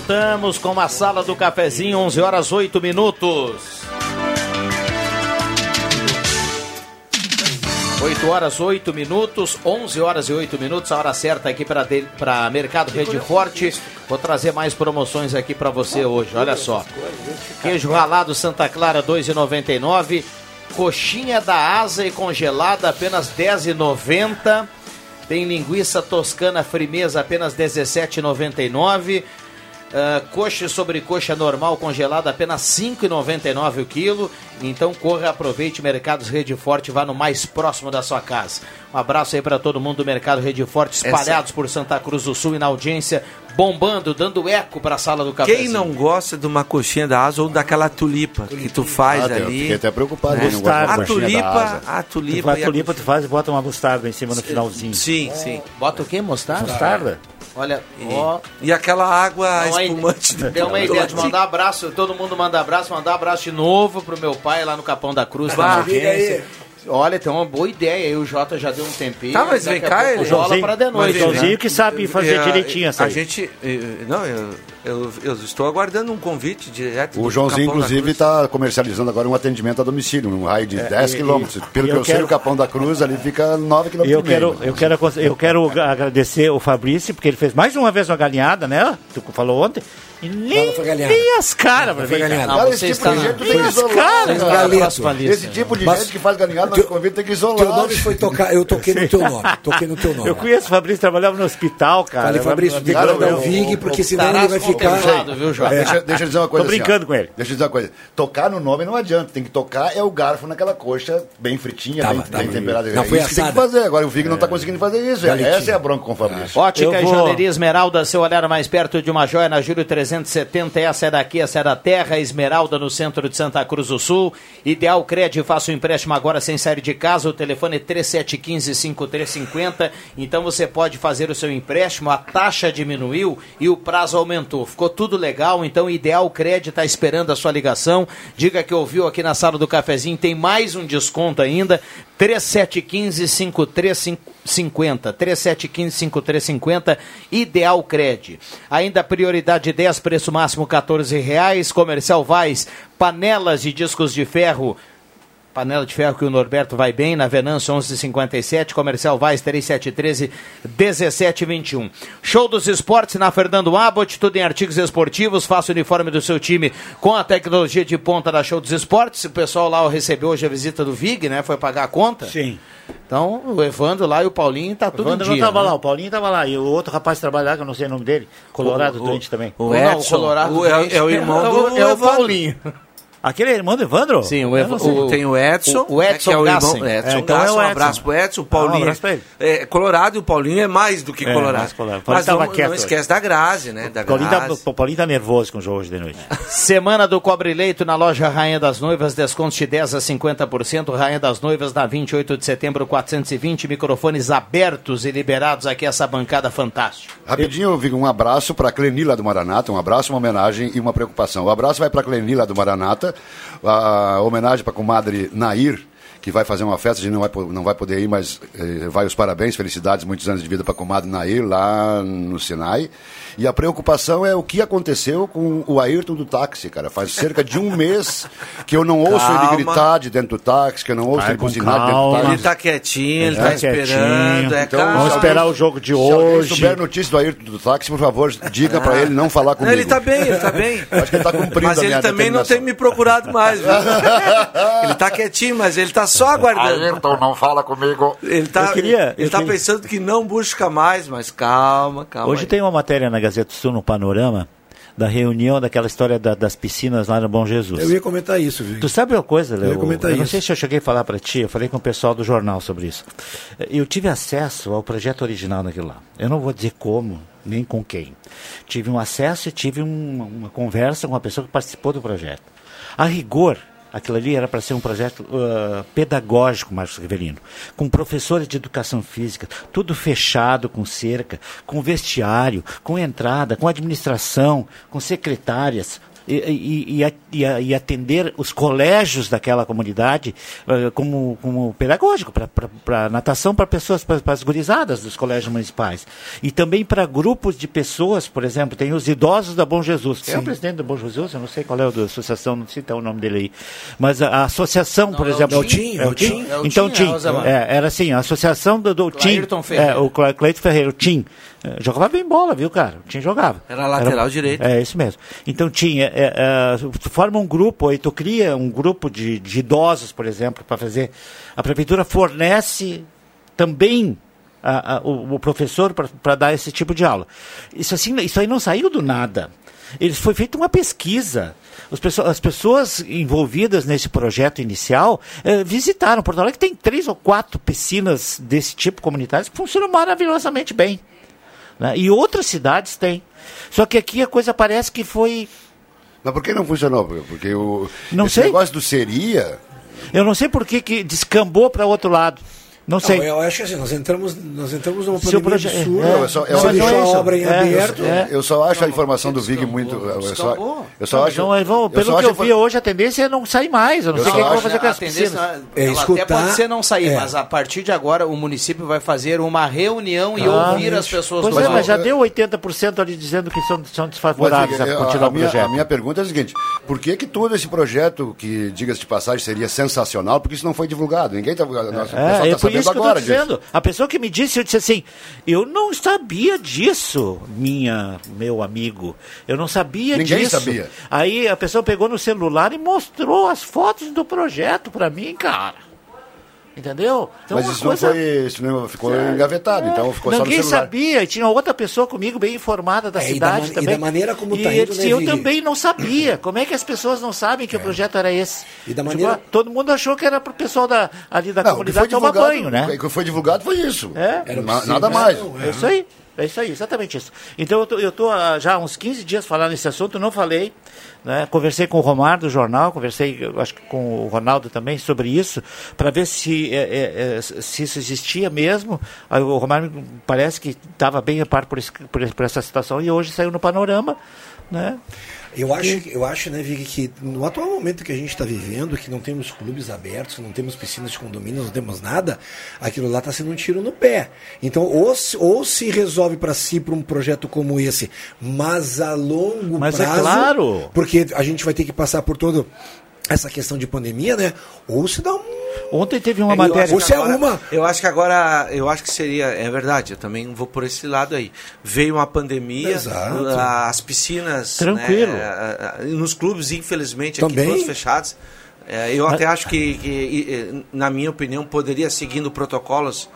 Voltamos com a sala do cafezinho, 11 horas 8 minutos. 8 horas 8 minutos, 11 horas e 8 minutos, a hora certa aqui para Mercado Rede Forte. Vou trazer mais promoções aqui para você hoje, olha só. Queijo ralado Santa Clara 2,99. Coxinha da asa e congelada apenas 10,90. Tem linguiça toscana frimeza apenas 17,99. Uh, coxa sobre coxa normal congelada apenas 5,99 o quilo. Então corra, aproveite Mercados Rede Forte, vá no mais próximo da sua casa. Um abraço aí para todo mundo do Mercado Rede Forte, espalhados Essa... por Santa Cruz do Sul e na audiência, bombando, dando eco para a sala do café. Quem não gosta de uma coxinha da asa ou daquela tulipa, que tu faz ah, ali? Fiquei até preocupado. Né? A tulipa, a tulipa, a tulipa tu faz e bota uma mostarda em cima no finalzinho. Sim, sim. Bota o quê? Mostarda? Mostarda. Olha, e, ó, e aquela água espumante. Deu uma ideia de mandar abraço, todo mundo manda abraço, mandar abraço de novo pro meu pai lá no Capão da Cruz, bah, Olha, tem uma boa ideia aí, o Jota já deu um tempinho. Tá, mas vem cá, o Joãozinho, de noite. O Joãozinho que sabe fazer é, direitinho essa A gente, não, eu, eu, eu, estou aguardando um convite direto. O Joãozinho, inclusive, está comercializando agora um atendimento a domicílio, num raio de é, 10 quilômetros. Pelo que eu, quero... sei, o Capão da Cruz ali fica 9 quilômetros. Eu quero, eu quero, eu quero agradecer o Fabrício, porque ele fez mais uma vez uma galinhada, né? Tu falou ontem. E nem, nem as caras pra ver. Cara, esse tipo de gente tem que isolar. Esse tipo de gente que faz galinhada no convite tem que isolar. Teu nome foi tocar, eu toquei no teu nome. Toquei no teu nome. Eu conheço o Fabrício, trabalhava no hospital, cara. Falei, Fabrício, me manda o Vig, porque senão ele vai ficar. Deixa, deixa eu dizer uma coisa. Tô brincando assim, com ele. Deixa eu dizer uma coisa. Tocar no nome não adianta. Tem que tocar é o garfo naquela coxa bem fritinha, bem, bem temperada. Não, foi isso que tem que fazer. Agora o Vig não tá conseguindo fazer isso. Essa é a bronca com o Fabrício. Ótica e Joalheria Esmeralda, seu olhar mais perto de uma joia na Júlio 370 essa é daqui, essa é da terra, Esmeralda no centro de Santa Cruz do Sul. Ideal Crédito, faça o empréstimo agora sem sair de casa. O telefone é 3715-5350. Então você pode fazer o seu empréstimo, a taxa diminuiu e o prazo aumentou. Ficou tudo legal, então Ideal Crédito está esperando a sua ligação. Diga que ouviu aqui na sala do cafezinho, tem mais um desconto ainda. 3715-5350. 3715-5350, Ideal Cred. Ainda prioridade 10, preço máximo 14 reais. Comercial Vaz, panelas de discos de ferro. Panela de ferro que o Norberto vai bem, na Venâncio 1157, Comercial Vaz 3713 1721. Show dos esportes na Fernando Abbott, tudo em artigos esportivos, faça o uniforme do seu time com a tecnologia de ponta da Show dos Esportes. O pessoal lá recebeu hoje a visita do Vig, né? Foi pagar a conta. Sim. Então, o Evandro lá e o Paulinho tá tudo o Evandro em dia. não tava né? lá, o Paulinho tava lá. E o outro rapaz trabalhar, que eu não sei o nome dele, Colorado o, doente também. O Edson, não, o Colorado o, é, é, o irmão do é, o Paulinho. Aquele é irmão do Evandro? Sim, o, Ev o tem o Edson. O, o Edson é, que é o irmão, Edson é, então Gassen. é o Um abraço pro Edson. O Paulinho. Ah, um abraço pra ele. É, Colorado e o Paulinho é mais do que É, Colorado. mais Colorado. Mas não, não esquece da Grazi, né? Da O Paulinho, tá, Grazi. o Paulinho tá nervoso com o jogo hoje de noite. Semana do Cobre Leito na loja Rainha das Noivas, descontos de 10 a 50%. Rainha das Noivas na 28 de setembro, 420 microfones abertos e liberados aqui, essa bancada fantástica. Rapidinho, Vigo, um abraço para a Clenila do Maranata, um abraço, uma homenagem e uma preocupação. O abraço vai para a Clenila do Maranata, a homenagem para a comadre Nair, que vai fazer uma festa, a gente não vai, não vai poder ir, mas eh, vai os parabéns, felicidades, muitos anos de vida para a comadre Nair lá no Sinai. E a preocupação é o que aconteceu com o Ayrton do táxi, cara. Faz cerca de um mês que eu não ouço Calma. ele gritar de dentro do táxi, que eu não ouço Vai ele buzinar de dentro do táxi. Ele tá quietinho, ele É, tá esperando. É, Então, calma. Vamos se esperar o jogo de Se hoje. souber notícia do Ayrton do táxi, por favor, diga pra ele não falar Não, comigo. ele tá bem, ele tá bem. Acho que ele tá cumprindo Mas a ele minha também não tem me procurado mais, viu? ele tá quietinho, mas ele tá só aguardando. Ayrton, não fala comigo. Ele tá, Eu queria- ele eu tá queria- pensando que não busca mais, mas calma, calma. Hoje aí. tem uma matéria na Gazeta do Sul, no Panorama, da reunião daquela história da- das piscinas lá no Bom Jesus. Eu ia comentar isso, viu? Tu sabe uma coisa, Léo? ia comentar eu não isso. sei se eu cheguei a falar para ti, eu falei com o pessoal do jornal sobre isso. Eu tive acesso ao projeto original daquilo lá. Eu não vou dizer como, nem com quem. Tive um acesso e tive um- uma conversa com uma pessoa que participou do projeto. A rigor, Aquilo ali era para ser um projeto uh, pedagógico, Marcos Rivelino, com professores de educação física, tudo fechado com cerca, com vestiário, com entrada, com administração, com secretárias, e, e, e, atender os colégios daquela comunidade uh, como, como pedagógico, para natação para pessoas, para as gurizadas dos colégios municipais. E também para grupos de pessoas, por exemplo, tem os idosos da Bom Jesus. Quem é o presidente da Bom Jesus? Eu não sei qual é o da associação, não sei o nome dele aí. Mas a, a associação, Não, por é o exemplo. Tim, é o Tim. É o Então, Tim, Tim. é. É, era assim, a associação do, do Tim. Ferreira. É, o Cleiton Ferreira, o Tim. É, Jogava bem bola, viu, cara? O Tim jogava. Era lateral direito. É, isso mesmo. Então tinha, é, é, tu forma um grupo, aí tu cria um grupo de, de idosos, por exemplo, para fazer. A prefeitura fornece também a- a- o, o professor para dar esse tipo de aula. Isso, assim, isso aí não saiu do nada. Ele foi feita uma pesquisa. As pessoas, as pessoas envolvidas nesse projeto inicial eh, visitaram Porto Alegre. Tem três ou quatro piscinas desse tipo comunitárias que funcionam maravilhosamente bem. Né? E outras cidades têm. Só que aqui a coisa parece que foi. Mas por que não funcionou? Porque o Não esse sei. negócio do seria. Eu não sei por que, que descambou para outro lado. Não sei. Não, eu acho que assim, nós entramos, nós entramos numa pandemia proje- absurda, é, eu só, eu só- deixou a obra em é, aberto. Eu, eu só acho a informação do Vig muito. Eu só, eu só Não, acho. eu pelo só que eu vi hoje, a tendência é não sair mais. Eu não Eu sei o que, vou acho- fazer com a as tendência piscinas. ela até escutar- pode ser não sair, é. mas a partir de agora o município vai fazer uma reunião e Ah, ouvir as pessoas Pois do é, mas já deu 80% ali dizendo que são, são desfavoráveis Mas, a continuar o minha, projeto. a minha pergunta é a seguinte: por que, que todo esse projeto, que, diga-se de passagem, seria sensacional, porque isso não foi divulgado? Ninguém está. É, está é isso que eu agora estou disso. dizendo. A pessoa que me disse, eu disse assim, eu não sabia disso, minha, meu amigo. Eu não sabia Ninguém disso. sabia. Aí a pessoa pegou no celular e mostrou as fotos do projeto para mim, cara. Entendeu? Então, Mas isso coisa- não foi. Isso não ficou engavetado, então ficou só no Ninguém celular. sabia, e tinha outra pessoa comigo bem informada da É, e da cidade man- e também. da maneira como e tá ele indo, disse, né, eu também não sabia. Como é que as pessoas não sabem que o projeto era esse? E da Tipo, maneira- todo mundo achou que era para o pessoal da, ali da Não, comunidade tomar banho, né? o que foi divulgado foi isso. É? Nada mais. É isso aí. É isso aí, exatamente isso. Então eu tô há já há uns 15 dias falando nesse assunto, não falei. Né? Conversei com o Romar do jornal, conversei, acho que com o Ronaldo também sobre isso, para ver se, é, é, é, se isso existia mesmo. O Romar parece que estava bem a par por, esse- por, por essa situação e hoje saiu no panorama. Né? Eu acho, eu acho, né, Vig, que no atual momento que a gente está vivendo, que não temos clubes abertos, não temos piscinas de condomínio, não temos nada, aquilo lá está sendo um tiro no pé. Então, ou se, ou se resolve para si para um projeto como esse, mas a longo Mas é prazo. claro. Porque a gente vai ter que passar por toda essa questão de pandemia, né? Ou se dá um. Ontem teve uma É, eu matéria. acho que Você agora- arruma- Eu acho que agora, eu acho que seria, é verdade, eu também vou por esse lado aí. Veio uma pandemia, Exato. as piscinas, Tranquilo. né, a- a- nos clubes, infelizmente, Também. aqui todos fechados. É, eu até acho que, que, na minha opinião, poderia, seguindo protocolos,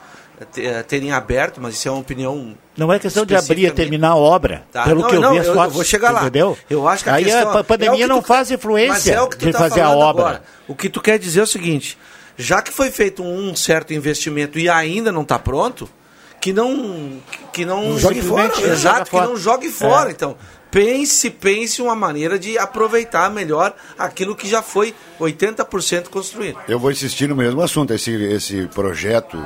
terem aberto, mas isso é uma opinião Não é questão de abrir e terminar a obra. Tá, Pelo não, que eu não, vi as eu- eu fotos. vou chegar lá. Entendeu? Eu acho que a Aí questão a pa- pandemia é não tu- faz Mas influência é o que tu de tá fazer a falando obra. agora. O que tu quer dizer é o seguinte: já que foi feito um certo investimento e ainda não está pronto, que não que não, Não jogue fora, né? exato, que não jogue fora. É. Então pense pense uma maneira de aproveitar melhor aquilo que já foi 80% construído. Eu vou insistir no mesmo assunto. Esse, esse projeto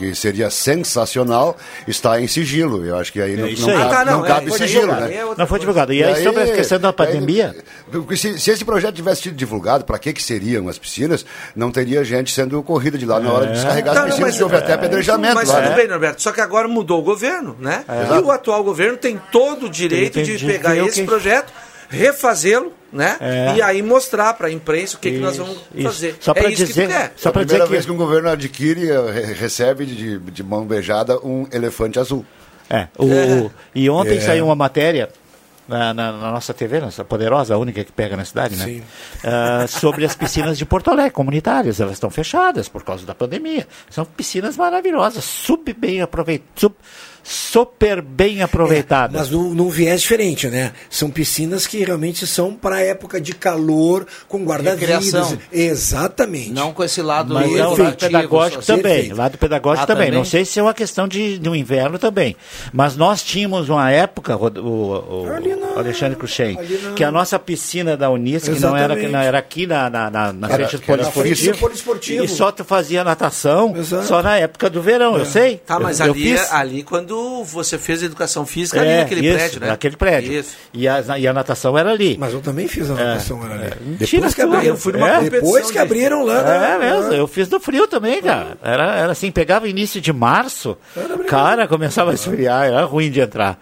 que seria sensacional está em sigilo. Eu acho que aí não, isso não aí. cabe, Ah, tá, não, não é, cabe aí sigilo, é- né? é Não foi divulgado. E aí, sobre a questão da pandemia, aí, se, se esse projeto tivesse sido divulgado, para que, que seriam as piscinas, não teria gente sendo corrida de lá na hora de descarregar Não, as não, piscinas, mas- houve até apedrejamento Mas lá. tudo né? bem, Norberto. Só que agora mudou o governo, né? E o atual governo tem todo o direito Tem- de tem de pegar esse que- projeto, refazê-lo, né? É. E aí mostrar para a imprensa o que, que nós vamos Isso. fazer. Só pra é isso dizer- que tu quer. Só a para dizer que vez que um governo adquire, eh, re- recebe de, de mão beijada um elefante azul. É, o, E ontem É. saiu uma matéria na, na- na nossa TV, nossa poderosa, a única que pega na cidade, né? Sim. Ah, sobre as piscinas de Porto Alegre, comunitárias. Elas estão fechadas por causa da pandemia. São piscinas maravilhosas, sub bem aproveitadas. Super bem aproveitada. Mas num, num viés diferente, né? São piscinas que realmente são para época de calor, com guarda-vidas. Exatamente. Não com esse lado Mas é o lado educativo, pedagógico também. Perfeito. Lado pedagógico Ah, também. também? Não sei se é uma questão de, do inverno também. Mas nós tínhamos uma época, o, o- o Alexandre Cruxem, que a nossa piscina da Unis, que não era, que não era aqui na, na, na, na Era- frente do que era na frente do poliesportivo, poliesportivo. e só tu fazia natação Exato. só na época do verão, eu sei. Tá, mas eu, eu ali, fiz. ali quando você fez educação física, ali É, naquele isso, prédio, né? Naquele prédio. Isso. E a, e a natação era ali. Mas eu também fiz a natação era ali. Mentira Depois que tua. abriram, Eu fui numa competição depois que abriram lá. É né? mesmo, eu fiz no frio também, cara. Era, era assim, pegava início de março, cara, começava a esfriar, era ruim de entrar.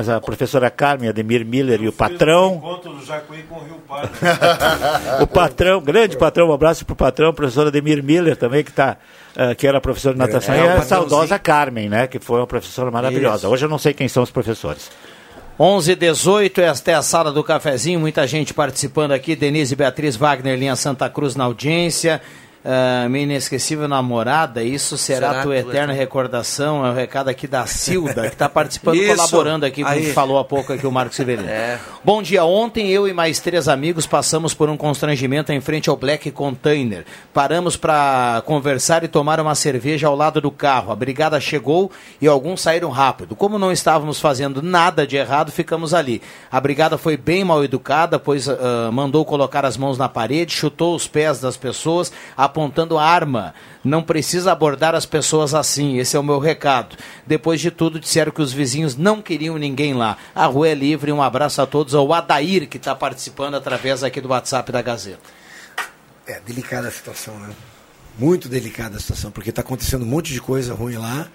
Mas a professora Carmen, Ademir Miller e o patrão, Encontro do Jacuí com o Rio Pardo. o patrão, grande patrão, um abraço pro patrão, professor Ademir Miller também, que, tá, eh, que era professor de natação, É, e o a saudosa Carmen, né, que foi uma professora maravilhosa. Isso. Hoje eu não sei quem são os professores. 11 18 esta é a sala do cafezinho, muita gente participando aqui. Denise Beatriz Wagner, linha Santa Cruz na audiência. Ah, minha inesquecível namorada, isso será, Será tua tua eterna recordação. É o recado aqui da Silda, que está participando, Isso. colaborando aqui com o que Aí. falou há pouco aqui o Marcos Severino. É. Bom dia, ontem eu e mais três amigos passamos por um constrangimento em frente ao Black Container. Paramos para conversar e tomar uma cerveja ao lado do carro. A brigada chegou e alguns saíram rápido. Como não estávamos fazendo nada de errado, ficamos ali. A brigada foi bem mal educada, pois ah, mandou colocar as mãos na parede, chutou os pés das pessoas, apontando arma. Não precisa abordar as pessoas assim, esse é o meu recado. Depois de tudo, disseram que os vizinhos não queriam ninguém lá. A rua é livre, um abraço a todos, ao Adair, que está participando através aqui do WhatsApp da Gazeta. É delicada a situação, né? Muito delicada a situação, porque está acontecendo um monte de coisa ruim lá.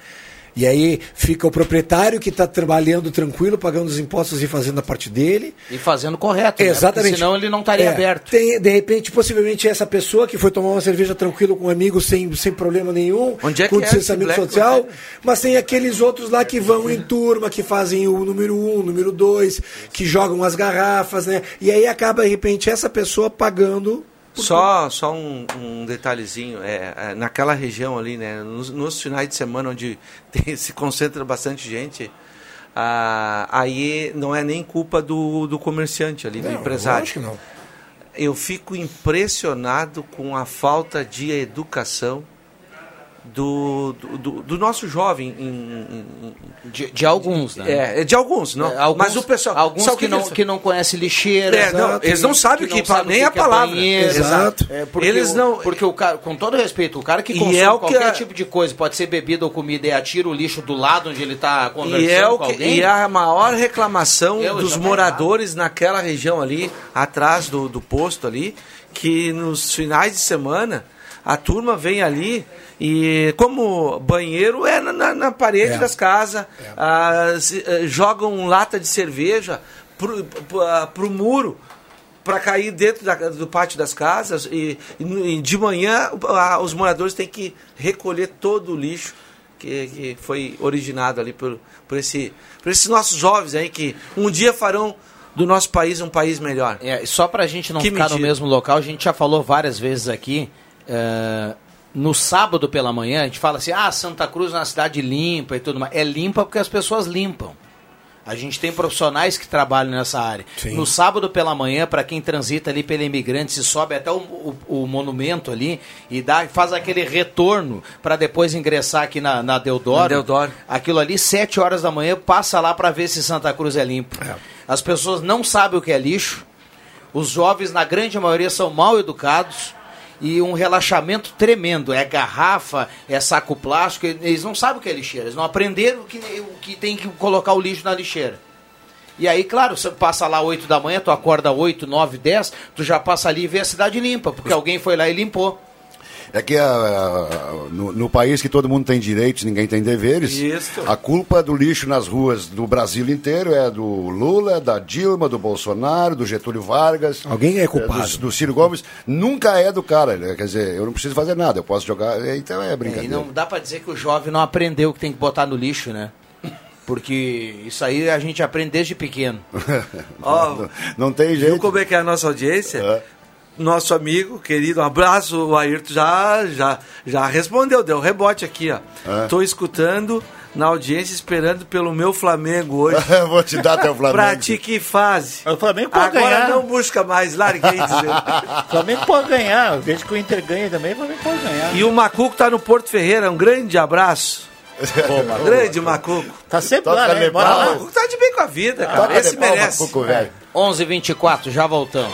E aí fica o proprietário que está trabalhando tranquilo, pagando os impostos e fazendo a parte dele. E fazendo correto, né? Exatamente. Porque senão ele não estaria É, aberto. Tem, de repente, possivelmente, essa pessoa que foi tomar uma cerveja tranquilo com um amigo sem, sem problema nenhum, Onde é com é distanciamento Black social, mas tem aqueles outros lá que vão em turma, que fazem o número um, o número dois, que jogam as garrafas, né? E aí acaba, de repente, essa pessoa pagando. Só, só um, um detalhezinho, é, é, naquela região ali, né, nos, nos finais de semana onde tem- se concentra bastante gente, ah, aí não é nem culpa do, do comerciante ali, do Não, empresário. lógico que não. Eu fico impressionado com a falta de educação do, do, do- do nosso jovem. em- em- De, de alguns, né? É, é de alguns, não. É, alguns- Mas o pessoal. Alguns o que, não, que não conhecem lixeira. É, não, eles não sabem o que, não sabem nem a que é palavra. banheiro. Exato. É, porque eles o- não. Porque o cara, com todo respeito, o cara que consome é que qualquer a- tipo de coisa, pode ser bebida ou comida, e atira o lixo do lado onde ele está conversando E é, o com que, alguém. e é a maior reclamação Eu dos moradores naquela região ali, atrás do, do posto ali, que nos finais de semana a turma vem ali e como banheiro é na, na- na parede É. das casas, ah, se- eh, jogam lata de cerveja pro, pro, ah, pro muro para cair dentro da- do pátio das casas e, e de manhã ah, os moradores têm que recolher todo o lixo que, que foi originado ali por, por, esse, por esses nossos jovens aí que um dia farão do nosso país um país melhor. É, só pra gente não Que ficar no mesmo local, a gente já falou várias vezes aqui. É, no sábado pela manhã, a gente fala assim: ah, Santa Cruz é uma cidade limpa e tudo mais. É limpa porque as pessoas limpam. A gente tem profissionais que trabalham nessa área. Sim. No sábado pela manhã, para quem transita ali pela Imigrante, se sobe até o, o- o monumento ali e dá, faz aquele retorno para depois ingressar aqui na, na Deodoro. Na Deodoro. Aquilo ali, sete horas da manhã, passa lá para ver se Santa Cruz é limpo. As pessoas não sabem o que é lixo. Os jovens, na grande maioria, são mal educados e um relaxamento tremendo. É garrafa, é saco plástico. Eles não sabem o que é lixeira. Eles não aprenderam que, o que tem que colocar o lixo na lixeira. E aí, claro, você passa lá 8 da manhã, tu acorda 8, 9, 10, tu já passa ali e vê a cidade limpa, porque alguém foi lá e limpou. É que ah, no, no país que todo mundo tem direitos, ninguém tem deveres, Isso. a culpa do lixo nas ruas do Brasil inteiro é do Lula, da Dilma, do Bolsonaro, do Getúlio Vargas. Alguém é culpado. Do, do Ciro Gomes. Nunca é do cara. né? Quer dizer, eu não preciso fazer nada, eu posso jogar. Então é É, e brincadeira. não dá pra dizer que o jovem não aprendeu que tem que botar no lixo, né? Porque isso aí a gente aprende desde pequeno. Ó, não, não tem Viu jeito. como é que é a nossa audiência? Nosso amigo, querido, um abraço, o Ayrton já, já, já respondeu, deu rebote aqui, ó. É. Tô escutando na audiência esperando pelo meu Flamengo hoje. Vou te dar teu Flamengo. pra ti que fase. O Flamengo pode Agora ganhar. não busca mais, larguei dizendo. O Flamengo pode ganhar. Desde que o Inter ganhe também, o Flamengo pode ganhar. E o Macuco tá no Porto Ferreira, um grande abraço. Pô, Macuco. grande Macuco. Tá sempre Toca lá, né? Bora lá. O Macuco tá de bem com a vida, cara. Toca Esse merece. Macuco, velho. 11h24, já voltamos.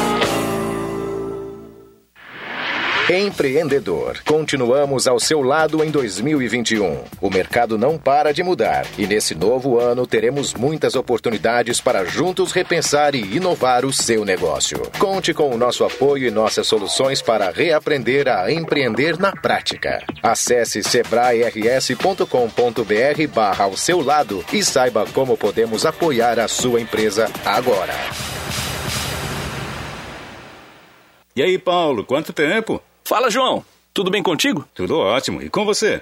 Empreendedor. Continuamos ao seu lado em 2021. O mercado não para de mudar e nesse novo ano teremos muitas oportunidades para juntos repensar e inovar o seu negócio. Conte com o nosso apoio e nossas soluções para reaprender a empreender na prática. Acesse sebrae-rs.com.br barra ao seu lado e saiba como podemos apoiar a sua empresa agora. E aí, Paulo, quanto tempo? Fala, João. Tudo bem contigo? Tudo ótimo. E com você?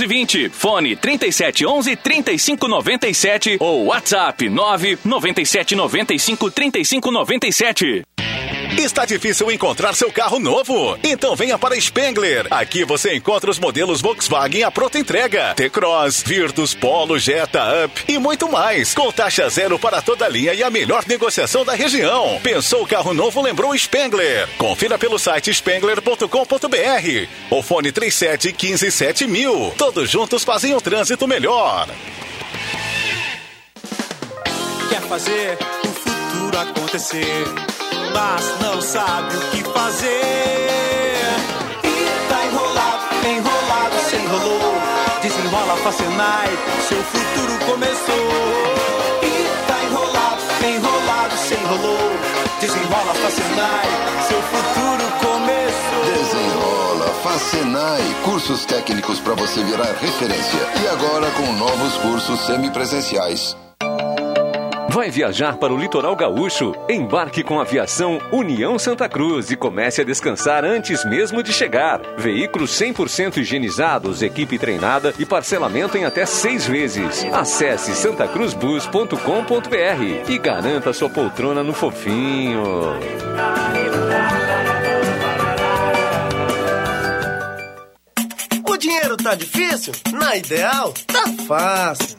720. Fone 3711 3597 ou WhatsApp 997 95 3597. Está difícil encontrar seu carro novo? Então venha para Spengler. Aqui você encontra os modelos Volkswagen à pronta entrega. T-Cross, Virtus, Polo, Jetta, Up e muito mais. Com taxa zero para toda a linha e a melhor negociação da região. Pensou carro novo, lembrou Spengler. Confira pelo site spengler.com.br ou fone 37 15 7000. Todos juntos fazem o trânsito melhor. Quer fazer o futuro acontecer, mas não sabe o que fazer. E tá enrolado, enrolado, se enrolou. Desenrola Facenai, seu futuro começou. E tá enrolado, enrolado, se enrolou. Desenrola Facenai, seu futuro começou. Desenrola, Facenai, cursos técnicos para você virar referência. E agora com novos cursos semipresenciais. Vai viajar para o litoral gaúcho? Embarque com a aviação União Santa Cruz e comece a descansar antes mesmo de chegar. Veículos 100% higienizados, equipe treinada e parcelamento em até seis vezes. Acesse santacruzbus.com.br e garanta sua poltrona no fofinho. O dinheiro tá difícil? Na Ideal, tá fácil.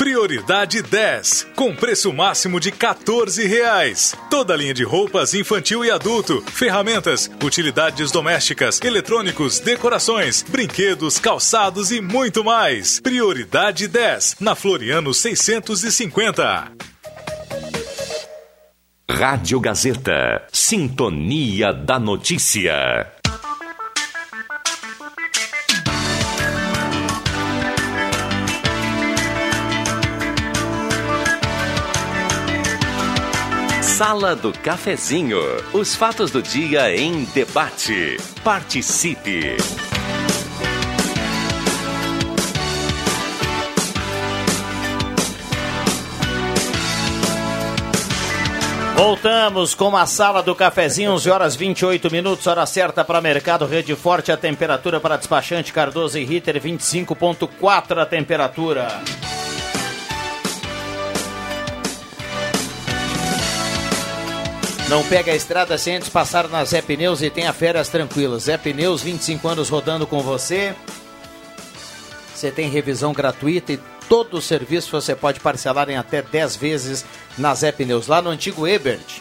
Prioridade 10, com preço máximo de 14 reais. Toda linha de roupas infantil e adulto, ferramentas, utilidades domésticas, eletrônicos, decorações, brinquedos, calçados e muito mais. Prioridade 10, na Floriano 650. Rádio Gazeta. Sintonia da Notícia. Sala do Cafezinho. Os fatos do dia em debate. Participe. Voltamos com a sala do cafezinho, 11 horas 28 minutos, hora certa para mercado, rede forte, a temperatura para despachante Cardoso e Ritter, 25.4 a temperatura. Não pega a estrada sem antes passar na Zé Pneus e tenha férias tranquilas. Zé Pneus, 25 anos rodando com você. Você tem revisão gratuita e todo o serviço você pode parcelar em até 10 vezes na Zé Pneus, lá no antigo Ebert.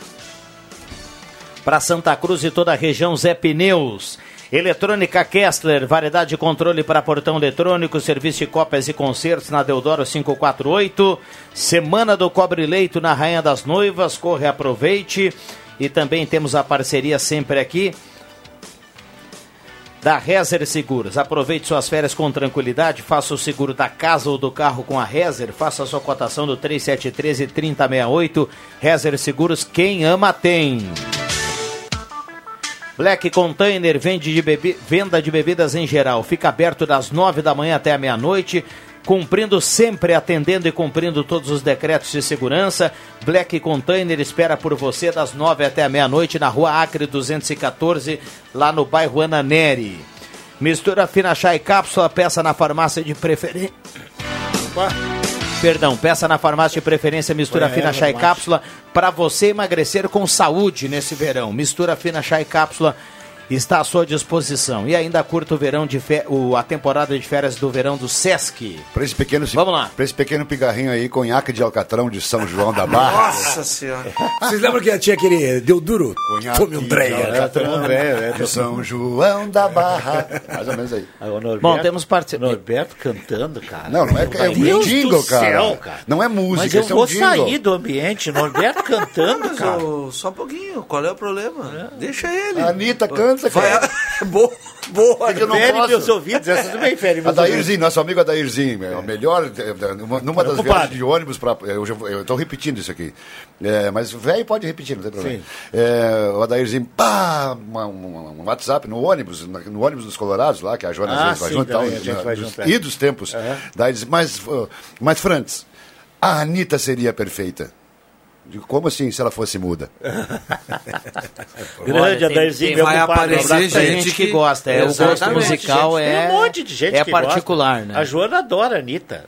Para Santa Cruz e toda a região, Zé Pneus. Eletrônica Kessler, variedade de controle para portão eletrônico, serviço de cópias e concertos na Deodoro 548. Semana do Cobre Leito na Rainha das Noivas, corre, aproveite. E também temos a parceria sempre aqui da Rezer Seguros. Aproveite suas férias com tranquilidade, faça o seguro da casa ou do carro com a Rezer, faça a sua cotação do 3713 3068. Rezer Seguros, quem ama tem. Black Container vende de venda de bebidas em geral. Fica aberto das nove da manhã até a meia-noite, cumprindo sempre, atendendo e cumprindo todos os decretos de segurança. Black Container espera por você das nove até a meia-noite na rua Acre 214, lá no bairro Ananeri. Mistura fina chá e cápsula, peça na farmácia de preferência. Perdão, peça na farmácia de preferência mistura a fina chá e cápsula para você emagrecer com saúde nesse verão. Mistura fina chá e cápsula está à sua disposição. E ainda curta o verão de fe... o, a temporada de férias do verão do Sesc. Para esse pequeno, Vamos lá. Para esse pequeno pigarrinho aí, conhaque de alcatrão de São João da Barra. Nossa senhora. Vocês lembram que tinha aquele deu duro? Tome um Andréia. é, de São João da Barra. Mais ou menos aí. Bom, temos participação. Norberto cantando, cara. Não, não é, é um Deus jingle, do cara. céu, cara. Não é música, Mas eu é um vou jingle. sair do ambiente. Norberto cantando, Mas, cara. ô, só um pouquinho, qual é o problema? Deixa ele. A Anitta canta, Vai- cara. boa, boa. Eu não Fere posso. meus ouvidos, essa também fere meus Adairzinho, nosso amigo Adairzinho, é o melhor, é, numa, numa das viagens de ônibus, pra, eu já- eu estou repetindo isso aqui, É, mas o velho pode repetir, não tem problema. É, o Adairzinho, pá, uma- uma- um WhatsApp no ônibus, na- no ônibus dos Colorados, lá, que a Joana às Ah, vezes vai sim, junto, e tal, também, a gente na- vai dos- junto, é. e dos tempos. Daí diz, mas, mas Frantz, a Anitta seria perfeita. Digo, como assim, se ela fosse muda? Grande Adairzinho, vai compadre, um aparecer gente ele. que gosta, é, o gosto musical Gente, é Tem um monte de gente é que particular, gosta. né? A Joana adora a Anitta.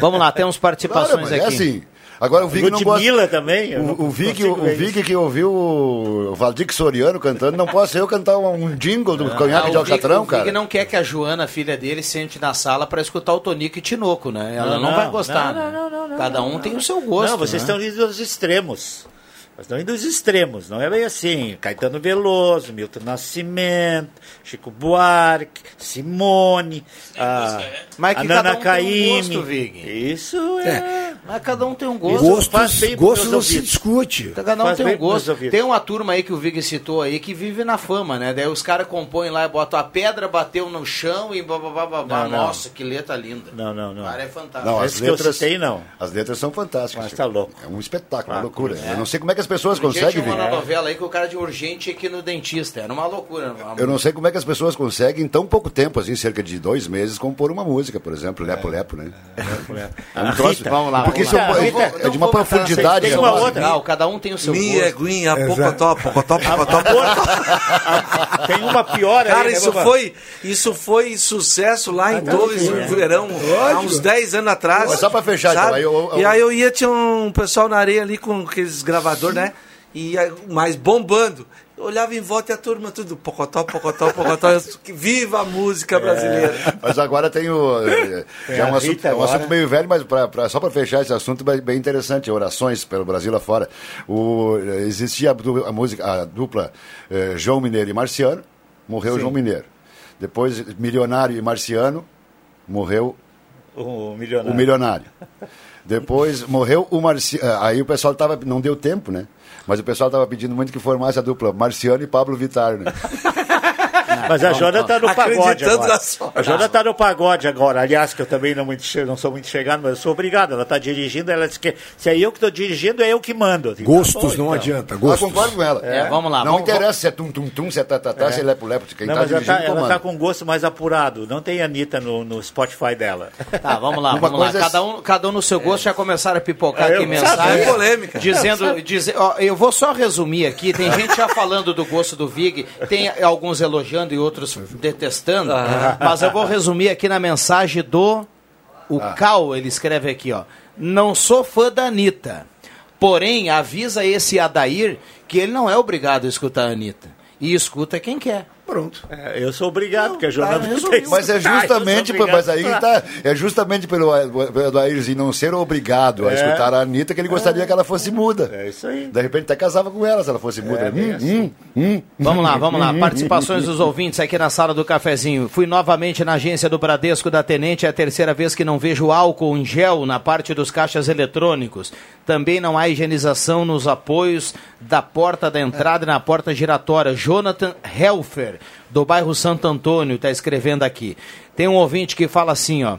Vamos lá, temos Claro, participações mas aqui. é assim. Agora o Vig não gosta. Também. O, não o, Vig, o ver Vig que ouviu o Valdir Soriano cantando, não posso eu cantar um jingle do Conhaque Ah, de o Vig- Alcatrão, o Vig cara. não quer que a Joana, filha dele, sente na sala para escutar o Tonico e Tinoco, né? Ela Não, não, não, vai gostar. não, né? não, não, não, Cada um tem o seu gosto. Não, vocês né? estão indo aos extremos. Vocês estão indo aos extremos, não é bem assim. Caetano Veloso, Milton Nascimento, Chico Buarque, Simone, a, Mas que a cada Nana um tem um Caymmi. gosto, Vig. Isso é. Mas cada um tem um gosto. Gostos, meus não se discute. Cada um Faz tem um gosto. Tem uma turma aí que o Vig citou aí que vive na fama, né? Daí os caras compõem lá e botam a pedra, bateu no chão e babá. Nossa, que letra linda. Não, não, não. O cara é fantástico. Não, as Esse que eu letras, citei, não. as letras são fantásticas. Mas tá louco. É um espetáculo, uma Ah, loucura. é. Eu não sei como é que as pessoas Um conseguem, tinha uma novela aí que o cara de urgente ir no dentista. Era uma loucura. Uma... Eu não sei como é que as pessoas conseguem em tão pouco tempo, assim, cerca de dois meses, compor uma música, por exemplo, Lepo Lepo, né? É um troço- Rita, vamos lá, Porque isso é, é de uma não vou botar- profundidade. tem uma outra. Não, cada um tem o seu Me gosto. é guinha, pocotó, pocotó, pocotó, pocotó. Tem uma pior aí, Cara, né, isso foi, isso foi sucesso lá em Torres, sim, no é. verão, há uns 10 anos atrás. Mas só pra fechar, então, aí eu- E aí eu ia, tinha um pessoal na areia ali com aqueles gravadores, né? E mas bombando. Eu olhava em volta e a turma tudo pocotó, pocotó, pocotó. Viva a música brasileira. Mas agora tem o. é, já é um, a assunto, é um assunto meio velho, mas pra, pra- só para fechar esse assunto, bem, bem interessante. Orações pelo Brasil lá fora. O, existia a, música, a dupla eh, João Mineiro e Marciano, morreu João Mineiro. Depois, Milionário e Marciano, morreu O milionário. o Milionário. Depois morreu o Marciano. Aí o pessoal tava. Não deu tempo, né? Mas o pessoal tava pedindo muito que formasse a dupla Marciano e Pablo Vittar, né? Mas a Jona tá no pagode agora. A Jona tá no pagode agora. Aliás, que eu também não, muito não sou muito chegado, mas eu sou obrigado. Ela tá dirigindo, ela disse que se é eu que tô dirigindo, é eu que mando. Eu digo, Gostos tá bom, não então. adianta, Eu gostos. concordo com ela. É, vamos lá, Não vamos- interessa se é tum-tum-tum, se é tatatá, É. se é lepo-lepo. Quem Não, tá mas ela dirigindo tá, ela comanda. tá com gosto mais apurado. Não tem Anitta no, no Spotify dela. Tá, vamos lá, Uma vamos lá. é- Cada um, cada um no seu gosto já começaram a pipocar É, aqui eu mensagem. sabia. Polêmica. Dizendo, Eu ó, eu vou só resumir aqui. Tem gente já falando do gosto do Vig, tem alguns elogiando e outros detestando. Ah. Mas eu vou resumir aqui na mensagem do o Cal, ele escreve aqui, ó. Não sou fã da Anitta. Porém, avisa esse Adair que ele não é obrigado a escutar a Anitta. E escuta quem quer. Pronto. É, eu sou obrigado, porque a Jona não tem Mas é justamente, Ah, eu sou mas aí tá, é justamente pelo, pelo Ayrzinho não ser obrigado a É. escutar a Anitta que ele gostaria que ela fosse muda. É isso aí. De repente até casava com ela se ela fosse muda. É, Hum, assim. hum, hum. Vamos lá, vamos lá. Participações dos ouvintes aqui na sala do cafezinho. Fui novamente na agência do Bradesco da Tenente, é a terceira vez que não vejo álcool em gel na parte dos caixas eletrônicos. Também não há higienização nos apoios da porta da entrada e na porta giratória. Jonathan Helfer, do bairro Santo Antônio, está escrevendo aqui. Tem um ouvinte que fala assim, ó.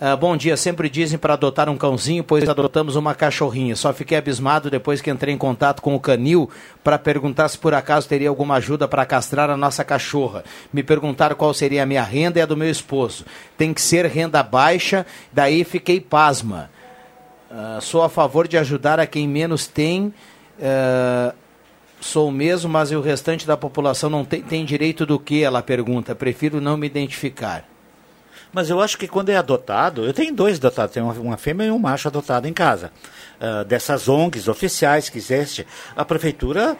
Ah, bom dia, sempre dizem para adotar um cãozinho, pois adotamos uma cachorrinha. Só fiquei abismado depois que entrei em contato com o canil para perguntar se por acaso teria alguma ajuda para castrar a nossa cachorra. Me perguntaram qual seria a minha renda e a do meu esposo. Tem que ser renda baixa, daí fiquei pasma. Ah, sou a favor de ajudar a quem menos tem. ah, sou o mesmo, mas o restante da população não tem, tem direito do que? Ela pergunta. Prefiro não me identificar. Mas eu acho que quando é adotado, eu tenho dois adotados, tenho uma fêmea e um macho adotado em casa. Ah, dessas ONGs oficiais que existe, a prefeitura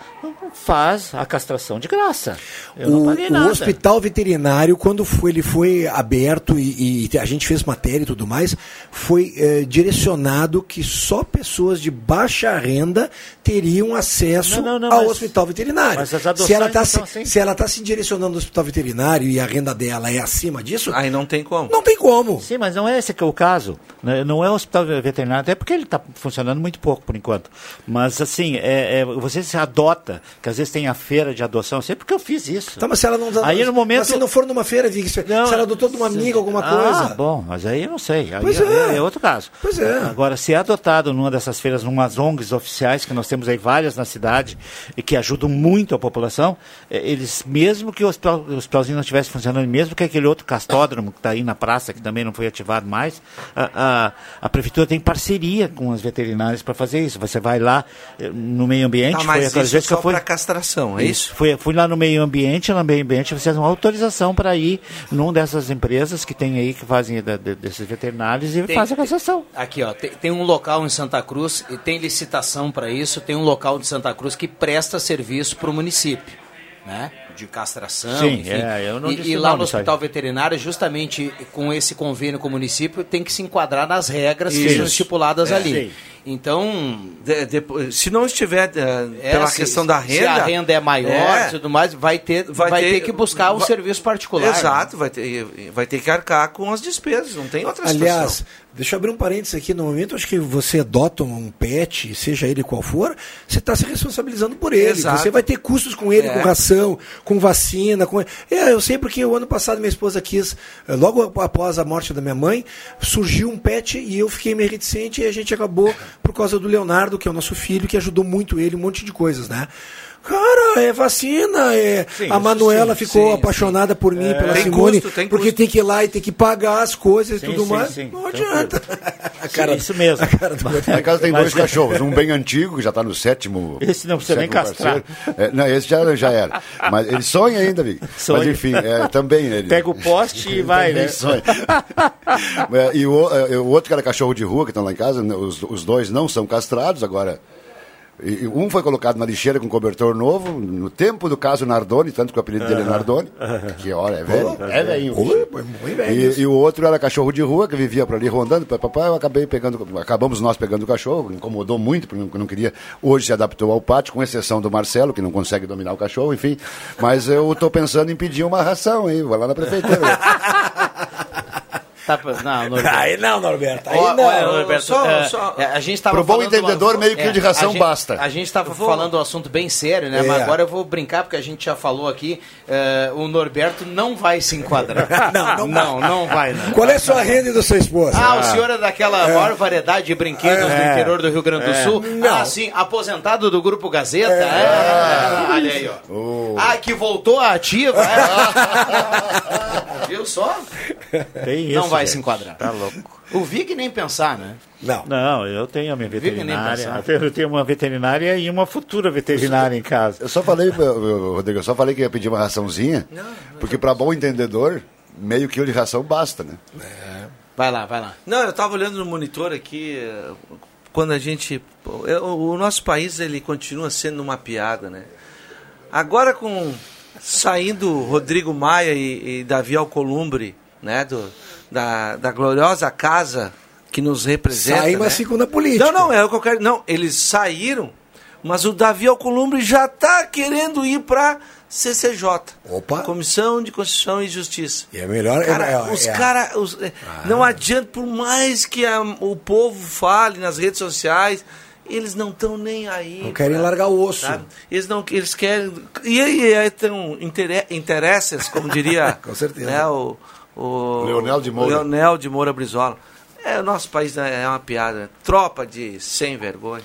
faz a castração de graça. Eu não o, o hospital veterinário, quando foi, ele foi aberto e, e a gente fez matéria e tudo mais, foi eh, direcionado que só pessoas de baixa renda teriam acesso Não, não, não, ao mas- hospital veterinário. mas as adoções se ela está se, assim. se ela tá se direcionando ao hospital veterinário e a renda dela é acima disso, Aí não tem como. não tem como. Sim, mas não é esse que é o caso. né? Não é o hospital veterinário, até porque ele está funcionando muito pouco por enquanto. Mas assim, é, é, você se adota, que às vezes tem a feira de adoção, eu sei porque eu fiz isso. Tá, mas se ela não Aí no momento. mas se não for numa feira, Vicky, se, se ela adotou de uma amiga alguma coisa. Ah, bom, mas aí eu não sei. Aí, Pois aí é. é. outro caso. Pois é. Agora, se é adotado numa dessas feiras, numas ONGs oficiais, que nós temos aí várias na cidade, e que ajudam muito a população, eh, eles, mesmo que o, hospital, o hospitalzinho não estivesse funcionando, mesmo que aquele outro castódromo que está aí na praça, que também não foi ativado mais, a, a, a prefeitura tem parceria com as veterinárias para fazer isso. Você vai lá eh, no meio ambiente, foi mas aquelas isso vezes que só eu fui. para castração, é isso? Fui, fui lá no meio ambiente, no meio ambiente vocês dão autorização para ir num dessas empresas que tem aí, que fazem da- de- desses veterinários e Tem- fazem a castração. Aqui, ó, tem, tem um local em Santa Cruz, e tem licitação para isso, tem um local de Santa Cruz que presta serviço para o município, né? De castração, Sim, enfim. é, eu não e, disse e lá não no hospital veterinário, justamente com esse convênio com o município, tem que se enquadrar nas regras que Isso. são estipuladas É. ali. Sim. Então, De- depois- se não estiver eh, é, pela se- questão da se renda. a renda é maior É. e tudo mais, vai ter, vai, ter, que buscar um vai- serviço particular. Exato, vai ter, vai ter que arcar com as despesas, não tem outra Aliás, situação. deixa eu abrir um parênteses aqui. No momento acho que você adota um pet, seja ele qual for, você está se responsabilizando por ele. Exato. Você vai ter custos com ele, É. com ração, com vacina. Com... É, eu sei porque o ano passado minha esposa quis, eh, logo após a morte da minha mãe, surgiu um pet e eu fiquei meio reticente e a gente acabou por causa do Leonardo, que é o nosso filho, que ajudou muito ele, um monte de coisas, né? Cara, é vacina, é. Sim, a Manuela sim, ficou sim, apaixonada por mim, É. pela Tem Simone, custo, tem porque custo. tem que ir lá e tem que pagar as coisas e tudo mais. Não adianta. A cara- isso mesmo. a cara do- Lá em casa tem Mas- dois cachorros, um bem antigo, que já está no sétimo. Esse não precisa nem castrar. É, não, esse já, já era. Mas ele sonha ainda, Vic. Sonha. Mas enfim, é, também ele. Pega o poste e vai, né? sonha. É, e o, é, o outro que era cachorro de rua, que estão lá em casa, os, os dois não são castrados agora. E- um foi colocado na lixeira com cobertor novo, no tempo do caso Nardoni, tanto que o apelido dele é Nardoni, que olha, é velho, é. Pô, é velho isso. E, e o outro era cachorro de rua, que vivia por ali rondando. Papai, eu acabei pegando, acabamos nós pegando o cachorro, incomodou muito, porque não, não queria. Hoje se adaptou ao pátio, com exceção do Marcelo, que não consegue dominar o cachorro, enfim. Mas eu estou pensando em pedir uma ração, hein? Vou lá na prefeitura. Tá, não, Norberto. Aí não, Norberto. Aí não. olha, Norberto, Só- é, só- é, a gente estava Pro bom falando entendedor, meio quilo de ração a gente- basta. A gente estava vou- falando um assunto bem sério, né? É. Mas agora eu vou brincar porque a gente já falou aqui. é, o Norberto não vai se enquadrar. Não, não não, não vai. Não. Qual é a sua renda e da sua esposa? Ah, o senhor é daquela maior variedade de brinquedos do É. interior do Rio Grande do É. Sul? Não. Ah, sim, aposentado do Grupo Gazeta? É. Olha aí, ó. Ah, que voltou à ativa? É. Viu só? Tem Não isso, vai gente. se enquadrar. Tá louco. O Vig nem pensar, né? Não. Não, eu tenho a minha veterinária. pensar. Eu tenho uma veterinária e uma futura veterinária em casa. Eu só falei, Rodrigo, eu só falei que ia pedir uma raçãozinha, porque para bom entendedor, meio quilo de ração basta, né? Vai lá, vai lá. Não, eu estava olhando no monitor aqui, quando a gente... é, o nosso país, ele continua sendo uma piada, né? Agora com... Saindo Rodrigo Maia e, e Davi Alcolumbre, né? Do, da, da gloriosa casa que nos representa. Saímos né? a política. Não, não, é o que eu quero... Não, eles saíram, mas o Davi Alcolumbre já está querendo ir para CCJ. Opa. Comissão de Constituição e Justiça. E é melhor... Cara, é, é, os é- cara, os- é, não adianta, por mais que a- o povo fale nas redes sociais, eles não estão nem aí. Não querem pra- largar o osso. sabe? Eles não, eles querem. E aí aí tem intere, interesses, como diria Com certeza. né, o, o Leonel de Moura. Leonel de Moura Brizola. É, o nosso país né, é uma piada. né? Tropa de sem vergonha.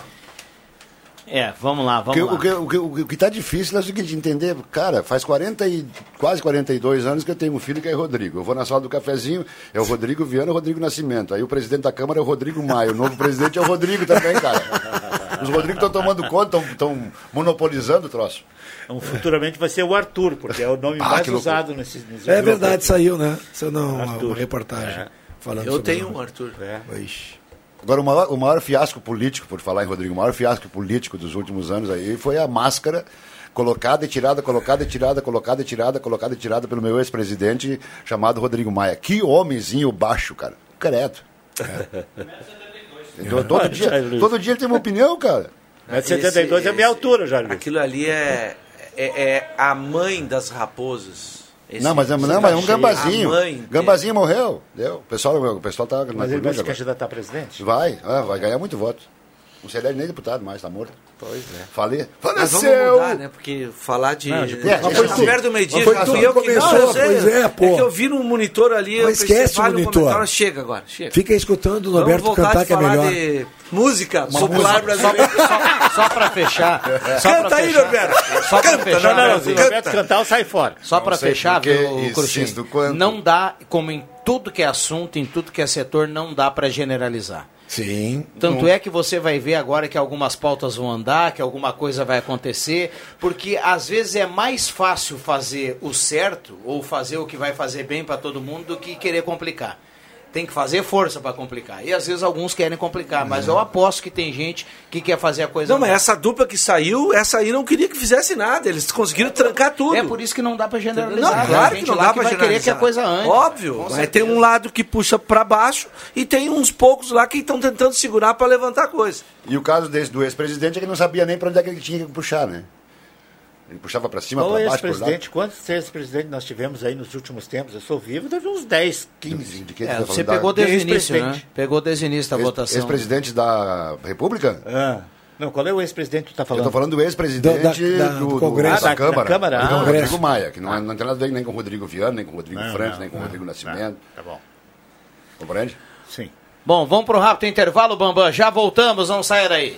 É, vamos lá, O que, vamos o, que, o, que, o que tá difícil é o seguinte, entender, cara, faz 40 e quase 42 anos que eu tenho um filho que é Rodrigo. Eu vou na sala do cafezinho, é o Rodrigo Viana, o Rodrigo Nascimento. Aí o presidente da Câmara é o Rodrigo Maia, o novo presidente é o Rodrigo também, cara. Os Rodrigos estão tomando conta, estão monopolizando o troço. Então, futuramente vai ser o Arthur, porque é o nome Ah, mais usado nesses, nesses É verdade, saiu, né? Saiu não, Arthur. uma reportagem É. falando Eu sobre tenho o- um, Arthur. Ixi. Agora, o maior, o maior fiasco político, por falar em Rodrigo, o maior fiasco político dos últimos anos aí foi a máscara colocada e tirada, colocada e tirada, colocada e tirada, colocada e tirada pelo meu ex-presidente chamado Rodrigo Maia. Que homenzinho baixo, cara. Credo. Então, todo, dia, todo dia ele tem uma opinião, cara. Mas 72 é a minha altura, já. Aquilo ali é, é, é a mãe das raposas. Esse- não, mas, é- não, mas é um gambazinho. Gambazinho morreu. Deu. O pessoal, o pessoal tá na Mas ele vai se candidatar a presidente? Vai, ah, vai ganhar muito voto. Não seria nem deputado mais, tá morto. Pois é. Falei. Mas vamos Faleceu! mudar, né? Porque falar de. Não, de é, mas foi perto do meio-dia, foi tu que eu que começou, não, eu sei, pois é, pô. que eu vi no monitor ali. eu Mas pensei, esquece o vale um monitor. comentário, Chega agora, chega. Fica escutando o voltar cantar que é falar melhor. de música Uma popular música. brasileira. Só pra fechar. Só Canta pra aí, fechar. Norberto. Só pra Canta, fechar. não, não, não, Brasil. canta. Roberto cantar ou sai fora. Só Não para sei fechar, que viu, Cruxinho, quanto. não dá, como em tudo que é assunto, em tudo que é setor, não dá para generalizar. Sim. Tanto é que você vai ver agora que algumas pautas vão andar, que alguma coisa vai acontecer, porque às vezes é mais fácil fazer o certo ou fazer o que vai fazer bem para todo mundo do que querer complicar. Tem que fazer força para complicar. E às vezes alguns querem complicar, mas eu aposto que tem gente que quer fazer a coisa Não, mas essa dupla que saiu, essa aí não queria que fizesse nada. Eles conseguiram trancar tudo. É por isso que não dá para generalizar. Não, claro que não dá pra vai querer generalizar. que a coisa ande. Óbvio. Mas certeza. tem um lado que puxa pra baixo e tem uns poucos lá que estão tentando segurar pra levantar a coisa. E o caso desse do ex-presidente é que não sabia nem para onde é que ele tinha que puxar, né? Ele puxava para cima, Qual para baixo, por lado. ex-presidente? Quantos ex-presidentes nós tivemos aí nos últimos tempos? Eu sou vivo, deve uns 10, 15. De que É, tá você falando? pegou Da- desde o início, né? ex-presidente. Pegou desde o início da Ex- votação. Ex-presidente da República? Ah. Não, qual é o ex-presidente que tu está Eu falando? estou falando do ex-presidente Do- da- da- do, do do- Congresso. da, Ah, da- Câmara. da Câmara, Não, ah. Rodrigo Congresso. Maia, que não, é- não tem nada a ver nem com o Rodrigo Viana, nem com o Rodrigo Não, não, nem com o Rodrigo não. Nascimento. Tá bom. Compreende? Sim. Bom, vamos para o rápido intervalo, Bambam. Já voltamos, não sair daí.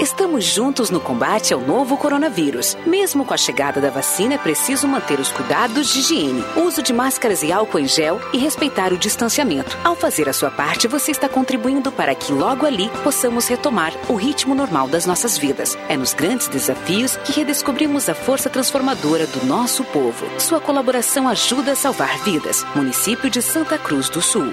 Estamos juntos no combate ao novo coronavírus. Mesmo com a chegada da vacina, é preciso manter os cuidados de higiene, uso de máscaras e álcool em gel e respeitar o distanciamento. Ao fazer a sua parte, você está contribuindo para que logo ali possamos retomar o ritmo normal das nossas vidas. É nos grandes desafios que redescobrimos a força transformadora do nosso povo. Sua colaboração ajuda a salvar vidas. Município de Santa Cruz do Sul.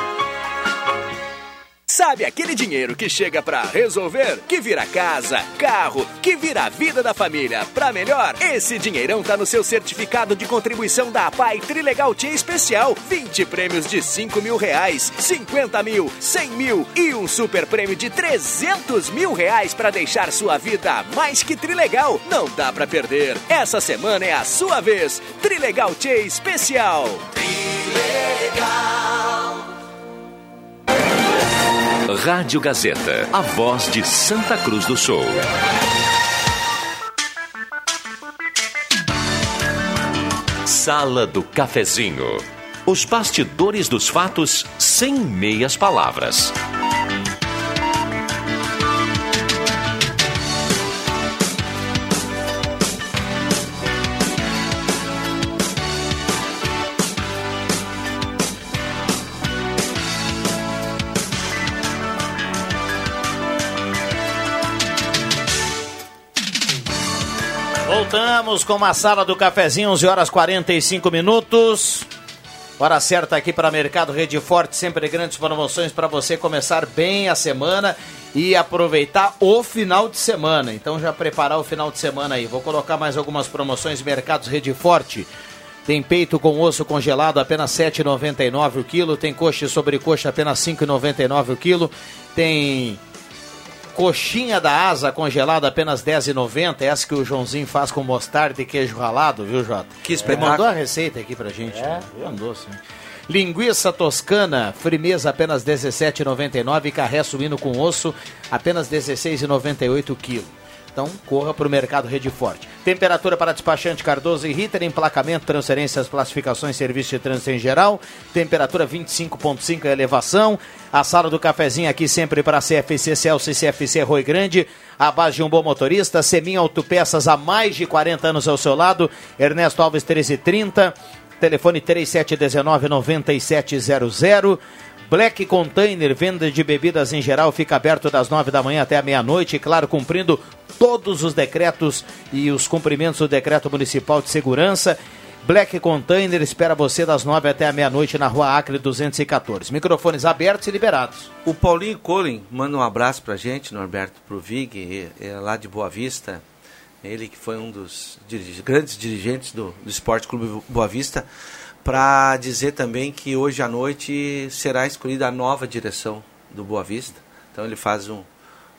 Sabe aquele dinheiro que chega pra resolver? Que vira casa, carro, que vira a vida da família pra melhor? Esse dinheirão tá no seu certificado de contribuição da APAI Trilegal Tia Especial. 20 prêmios de 5 mil reais, 50 mil, 100 mil e um super prêmio de 300 mil reais pra deixar sua vida mais que trilegal. Não dá pra perder. Essa semana é a sua vez. Trilegal Tia Especial. Rádio Gazeta, a voz de Santa Cruz do Sul. Sala do Cafezinho. Os bastidores dos fatos sem meias palavras. Voltamos com uma sala do cafezinho, 11 horas 45 minutos. Hora certa aqui para Mercado Rede Forte, sempre grandes promoções para você começar bem a semana e aproveitar o final de semana. Então já preparar o final de semana aí. Vou colocar mais algumas promoções Mercados Rede Forte. Tem peito com osso congelado apenas R$ 7,99 o quilo. Tem coxa e sobrecoxa apenas R$ 5,99 o quilo. Tem Coxinha da asa congelada apenas R$10,90. Essa que o Joãozinho faz com mostarda e queijo ralado, viu, Jota? Que Ele mandou a receita aqui pra gente. É? Mandou, sim. Linguiça toscana, frimeza apenas R$17,99. E carré suíno com osso, apenas R$16,98 o quilo. Então, corra para o mercado Rede Forte. Temperatura para despachante Cardoso e Ritter, emplacamento, transferências, classificações, serviço de trânsito em geral. Temperatura 25,5 elevação. A sala do cafezinho aqui sempre para CFC Celso e CFC Rui Grande. A base de um bom motorista. Semin Autopeças há mais de 40 anos ao seu lado. Ernesto Alves 1330. Telefone 3719-9700. Black Container, venda de bebidas em geral, fica aberto das nove da manhã até a meia-noite, claro, cumprindo todos os decretos e os cumprimentos do decreto municipal de segurança. Black Container espera você das nove até a meia-noite na rua Acre 214. Microfones abertos e liberados. O Paulinho Colin manda um abraço pra gente, Norberto, pro Vig, é, é lá de Boa Vista. Ele que foi um dos dirige- grandes dirigentes do, do Esporte Clube Boa Vista, para dizer também que hoje à noite será escolhida a nova direção do Boa Vista. Então ele faz um,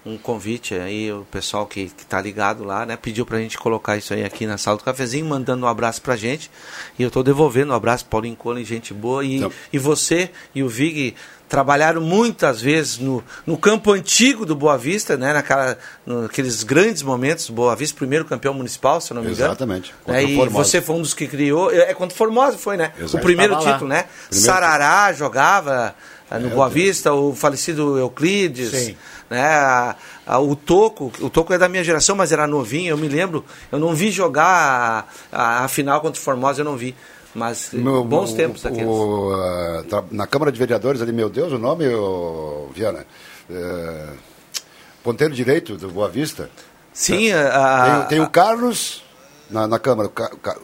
um convite aí, o pessoal que, que tá ligado lá, né? Pediu pra gente colocar isso aí aqui na sala do cafezinho, mandando um abraço pra gente. E eu tô devolvendo um abraço, Paulinho Colin, gente boa. E, e você e o Vig trabalharam muitas vezes no, no campo antigo do Boa Vista, né? Naquela, naqueles grandes momentos, Boa Vista, primeiro campeão municipal, se eu não me engano. Exatamente. Né? E Formosa. você foi um dos que criou. É contra o Formosa, foi, né? Exato. O primeiro título, né? Primeiro Sarará jogava eh, no É, Boa Vista, o falecido Euclides. Sim. Né? A- a- o Toco, o Toco é da minha geração, mas era novinho, eu me lembro. Eu não vi jogar a, a- a final contra o Formosa, eu não vi. Mas Meu- bons o- tempos o- daqueles. o, tra- na Câmara de Vereadores ali, meu Deus, o nome, ô, Viana? É, ponteiro direito do Boa Vista. Sim, a- tem, tem o Carlos na, na Câmara. O, Ca- o Ca-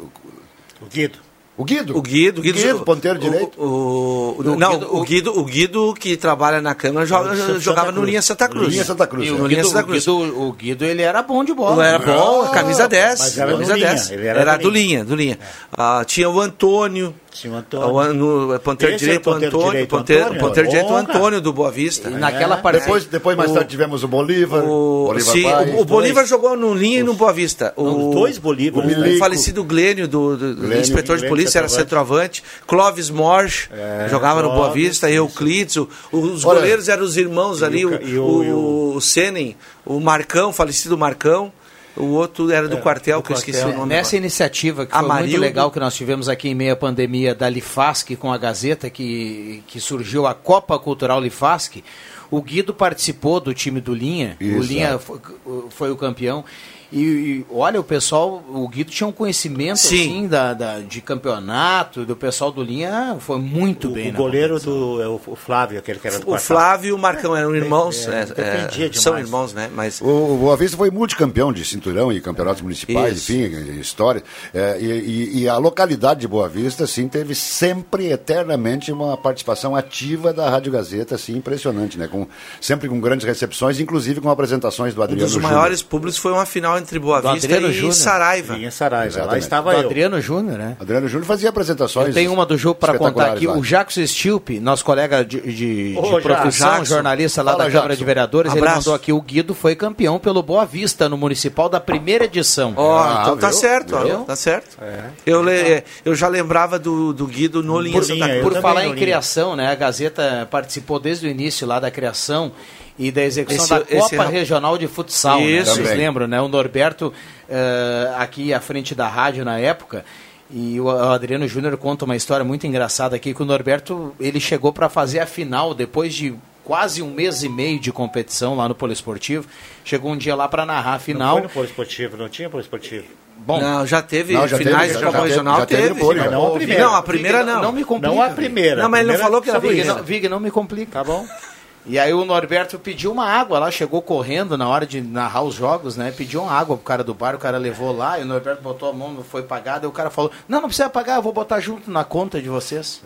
O Guido. O Guido. O Guido, o Guido, ponteiro o- direito. O, o- O não, Guido- o Guido, o Guido que trabalha na Câmara joga- jogava no. Linha Santa Cruz. Linha Santa Cruz, E é. o No Linha Guido, Santa o, Cruz. Guido, o Guido, ele era bom de bola. Era bom, Ah, camisa 10. mas era camisa do Linha, 10. ele era Era, do do Linha, do Linha. Ah, tinha o Antônio. Tinha o Antônio. O, no, é ponteiro Esse é direito, o ponteiro Antônio. direito, ponteiro Antônio, ponteiro direito. Antônio do Boa Vista. E naquela É. partida- Depois, depois mais O- tarde tivemos o Bolívar. O, Bolívar sim, Paz. o, o Bolívar jogou no Linha e no Boa Vista. O, Os dois Bolívar. o né? Falecido Glênio, do, do- Glênio, inspetor de polícia, era centroavante. Clóvis Morge, É, jogava no Boa Clóvis, Vista. Euclides. o- os Olha, goleiros eram os irmãos ali. o e o- o, o- o Senen, o Marcão, falecido Marcão. O outro era do quartel, do que eu esqueci quartel. o nome. Nessa agora. iniciativa que foi muito Amarildo. legal que nós tivemos aqui em meio à pandemia da Lifasc com a Gazeta, que, que surgiu a Copa Cultural Lifasc, o Guido participou do time do Linha, o Exato. Linha foi, foi o campeão. E, e, olha, o pessoal, o Guido tinha um conhecimento Sim. assim da, da- de campeonato, do pessoal do Linha foi muito O, bem. o goleiro do é o, o Flávio, aquele que era do O quartal. Flávio e o Marcão eram irmãos. é, é, é, são irmãos, né? Mas O, o Boa Vista foi multicampeão de cinturão e campeonatos municipais, Isso. enfim, história. É, e, e- e a localidade de Boa Vista, sim, teve sempre, eternamente, uma participação ativa da Rádio Gazeta, assim, impressionante, né? Com, sempre com grandes recepções, inclusive com apresentações do um Adriano dos Júnior. maiores públicos foi uma final entre Boa Do Vista Adriano e Júnior. Saraiva. E em Saraiva. Lá Exatamente. estava Do eu. Adriano Júnior, né? Adriano Júnior fazia apresentações. Eu tenho uma do jogo para contar aqui. lá. O Jacques Stilpe, nosso colega de, de, Ô, de profissão, Jackson. jornalista lá Fala, da Câmara Jackson. de Vereadores, ele Abraço. mandou aqui: o Guido foi campeão pelo Boa Vista no Municipal da primeira edição. Ó, Ah, então tá viu? certo, ó, Viu? tá certo. Eu, le- eu já lembrava do, do Guido no Linha Por Santa Por falar em criação, né? A Gazeta participou desde o início lá da criação e da execução Esse- da esse Copa é- Regional de Futsal. Né? Isso. Vocês Também. lembram, né? O Norberto eh, aqui à frente da rádio na época. E o Adriano Júnior conta uma história muito engraçada aqui que o Norberto ele chegou para fazer a final depois de quase um mês e meio de competição lá no Poliesportivo. Chegou um dia lá para narrar a Não final. foi no Polo Esportivo, não tinha Polo Esportivo. Bom, Não, já teve Não, já finais teve, de já Regional, já teve teve. Poli, não a primeira. Não, a primeira não. Não me complica. Não a primeira. Não, mas ele não falou que era Vig, não, Vig, não me complica. Tá bom? E aí o Norberto pediu uma água lá, chegou correndo na hora de narrar os jogos, né? Pediu uma água pro cara do bar, o cara levou lá, e o Norberto botou a mão, não foi pagado, e o cara falou, não, não precisa pagar, eu vou botar junto na conta de vocês.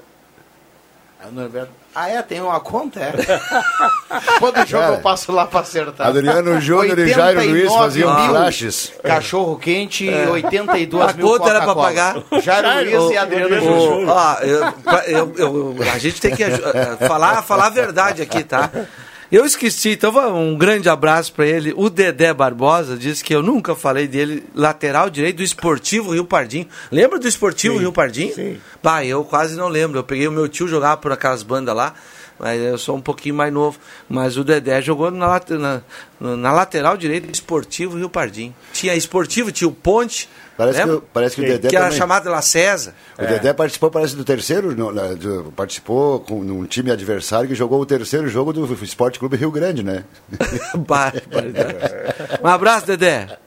Aí o Norberto, ah é, tem uma conta, é? Todo jogo Cara, eu passo lá pra acertar. Adriano Júnior e Jairo Luiz 89 faziam flashes. Cachorro quente, 82 A mil conta era pra pagar. Jairo Luiz e Adriano Júnior. eu- pra- eu- eu- a gente tem que eh, falar, falar a verdade aqui, tá? Eu esqueci, então um grande abraço pra ele. O Dedé Barbosa disse que eu nunca falei dele, lateral direito do Esportivo Rio Pardinho. Lembra do Esportivo Rio Pardinho? sim. Bah, eu quase não lembro. Eu peguei o meu tio jogar por aquelas bandas lá, mas eu sou um pouquinho mais novo. Mas o Dedé jogou na, na, na lateral direito do Esportivo Rio Pardinho. Tinha Esportivo, tinha o Ponte. Parece lembra? que, parece que o Dedé que era também- chamado La César. O Dedé participou, parece, do terceiro, no- na- de- participou com num time adversário que jogou o terceiro jogo do Esporte Clube Rio Grande, né? Um abraço, Dedé.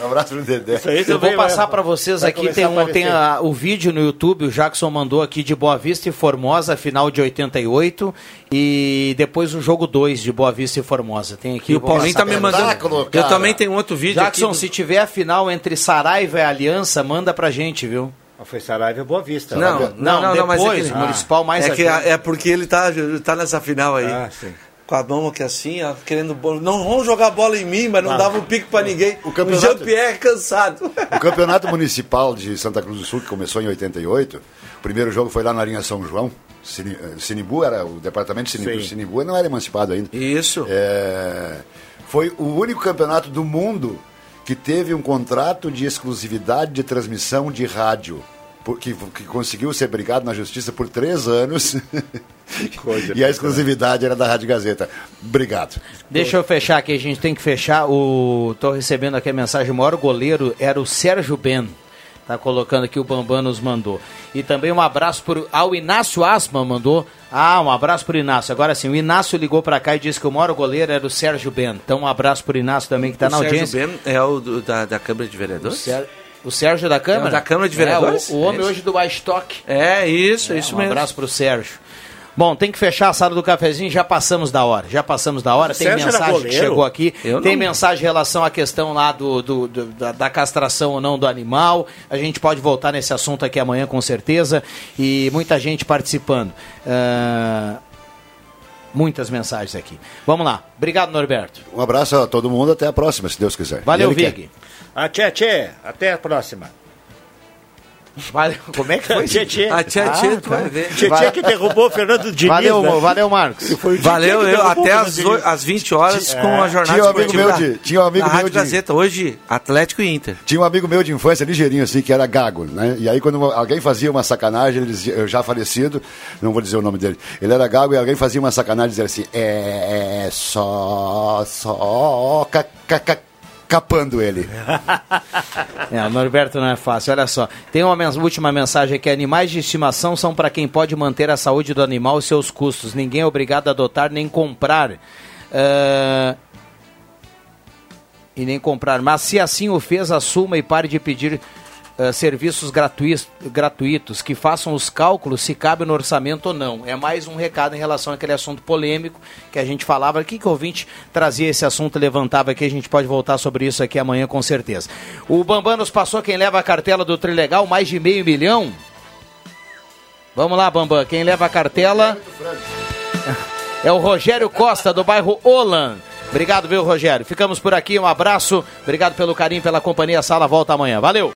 Um abraço pro Dedé. Eu vou passar para vocês vai aqui, tem, um, tem a- o vídeo no YouTube, o Jackson mandou aqui de Boa Vista e Formosa, final de 88, e depois o jogo 2 de Boa Vista e Formosa. Tem aqui, E o Paulinho tá me mandando. Espetáculo, Eu cara. também tenho outro vídeo Jackson, aqui. do- se tiver a final entre Saraiva e Aliança, manda pra gente, viu? Foi Saraiva e Boa Vista. Não, né? não, não, não, mas é depois, que- municipal mais é, que é porque ele tá, tá nessa final aí. Ah, sim. Com a mão aqui assim, ó, querendo bola. Não vão jogar bola em mim, mas não Ah. dava um pique pra ninguém. O, campeonato- Jean-Pierre cansado. O Campeonato Municipal de Santa Cruz do Sul, que começou em 88, o primeiro jogo foi lá na linha São João. Sini- eh, Sinibu era o departamento de Sinibu. Sim. Sinibu não era emancipado ainda. Isso. É, foi o único campeonato do mundo que teve um contrato de exclusividade de transmissão de rádio. Que, que conseguiu ser brigado na justiça por três anos. coisa e a exclusividade era da Rádio Gazeta. Obrigado. Deixa eu fechar aqui, a gente tem que fechar. O... Tô recebendo aqui a mensagem, o maior goleiro era o Sérgio Ben. Tá colocando aqui o Bambam nos mandou. E também um abraço pro, ao Inácio Asma mandou. Ah, um abraço pro Inácio. Agora sim, o Inácio ligou para cá e disse que o maior goleiro era o Sérgio Ben. Então um abraço pro Inácio também que tá o na Sérgio audiência. Ben é o do- da, da Câmara de Vereadores? O, Sér- o Sérgio da Câmara? É, da Câmara de Vereadores? É, o, o homem É hoje do Whitestock. É, isso, É, isso um mesmo. abraço pro Sérgio. Bom, tem que fechar a sala do cafezinho, já passamos da hora. Já passamos da hora. Tem Sérgio mensagem que chegou aqui. Eu tem não- mensagem em relação à questão lá do, do- do- da, da castração ou não do animal. A gente pode voltar nesse assunto aqui amanhã com certeza. E muita gente participando. Ah, muitas mensagens aqui. Vamos lá. Obrigado, Norberto. Um abraço a todo mundo, até a próxima, se Deus quiser. Valeu, quer. Vig. Ah, tchê, tchê. Até a próxima. Valeu. Como é que foi? Tchê, tchê. A tia, Ah, tia, tu tá. vai ver. Tchê, tchê que derrubou o Fernando Diniz. Valeu, né? valeu, Marcos. Valeu, eu, até às, às 20 horas com a jornada Tinha um amigo meu da- de- tinha um amigo meu de- Gazeta. Hoje, Atlético e Inter. Tinha um amigo meu de infância, ligeirinho assim, que era gago, né? E aí quando alguém fazia uma sacanagem, ele dizia, eu já falecido, não vou dizer o nome dele, ele era gago e alguém fazia uma sacanagem, dizia assim, é, é só, só, ca, ca, ca, capando ele. É, o Norberto não é fácil. Olha só, tem uma mens- última mensagem aqui: animais de estimação são para quem pode manter a saúde do animal e seus custos. Ninguém é obrigado a adotar nem comprar. Ah, E nem comprar. Mas se assim o fez, assuma e pare de pedir ah, serviços gratuitos, gratuitos, que façam os cálculos se cabe no orçamento ou não. É mais um recado em relação àquele assunto polêmico que a gente falava aqui, que o ouvinte trazia esse assunto, levantava aqui, a gente pode voltar sobre isso aqui amanhã com certeza. O Bambam nos passou quem leva a cartela do Trilegal, mais de meio milhão. Vamos lá, Bambam, quem leva a cartela é o Rogério Costa, do bairro Olan. Obrigado, viu, Rogério? Ficamos por aqui, um abraço. Obrigado pelo carinho, pela companhia. A sala volta amanhã. Valeu!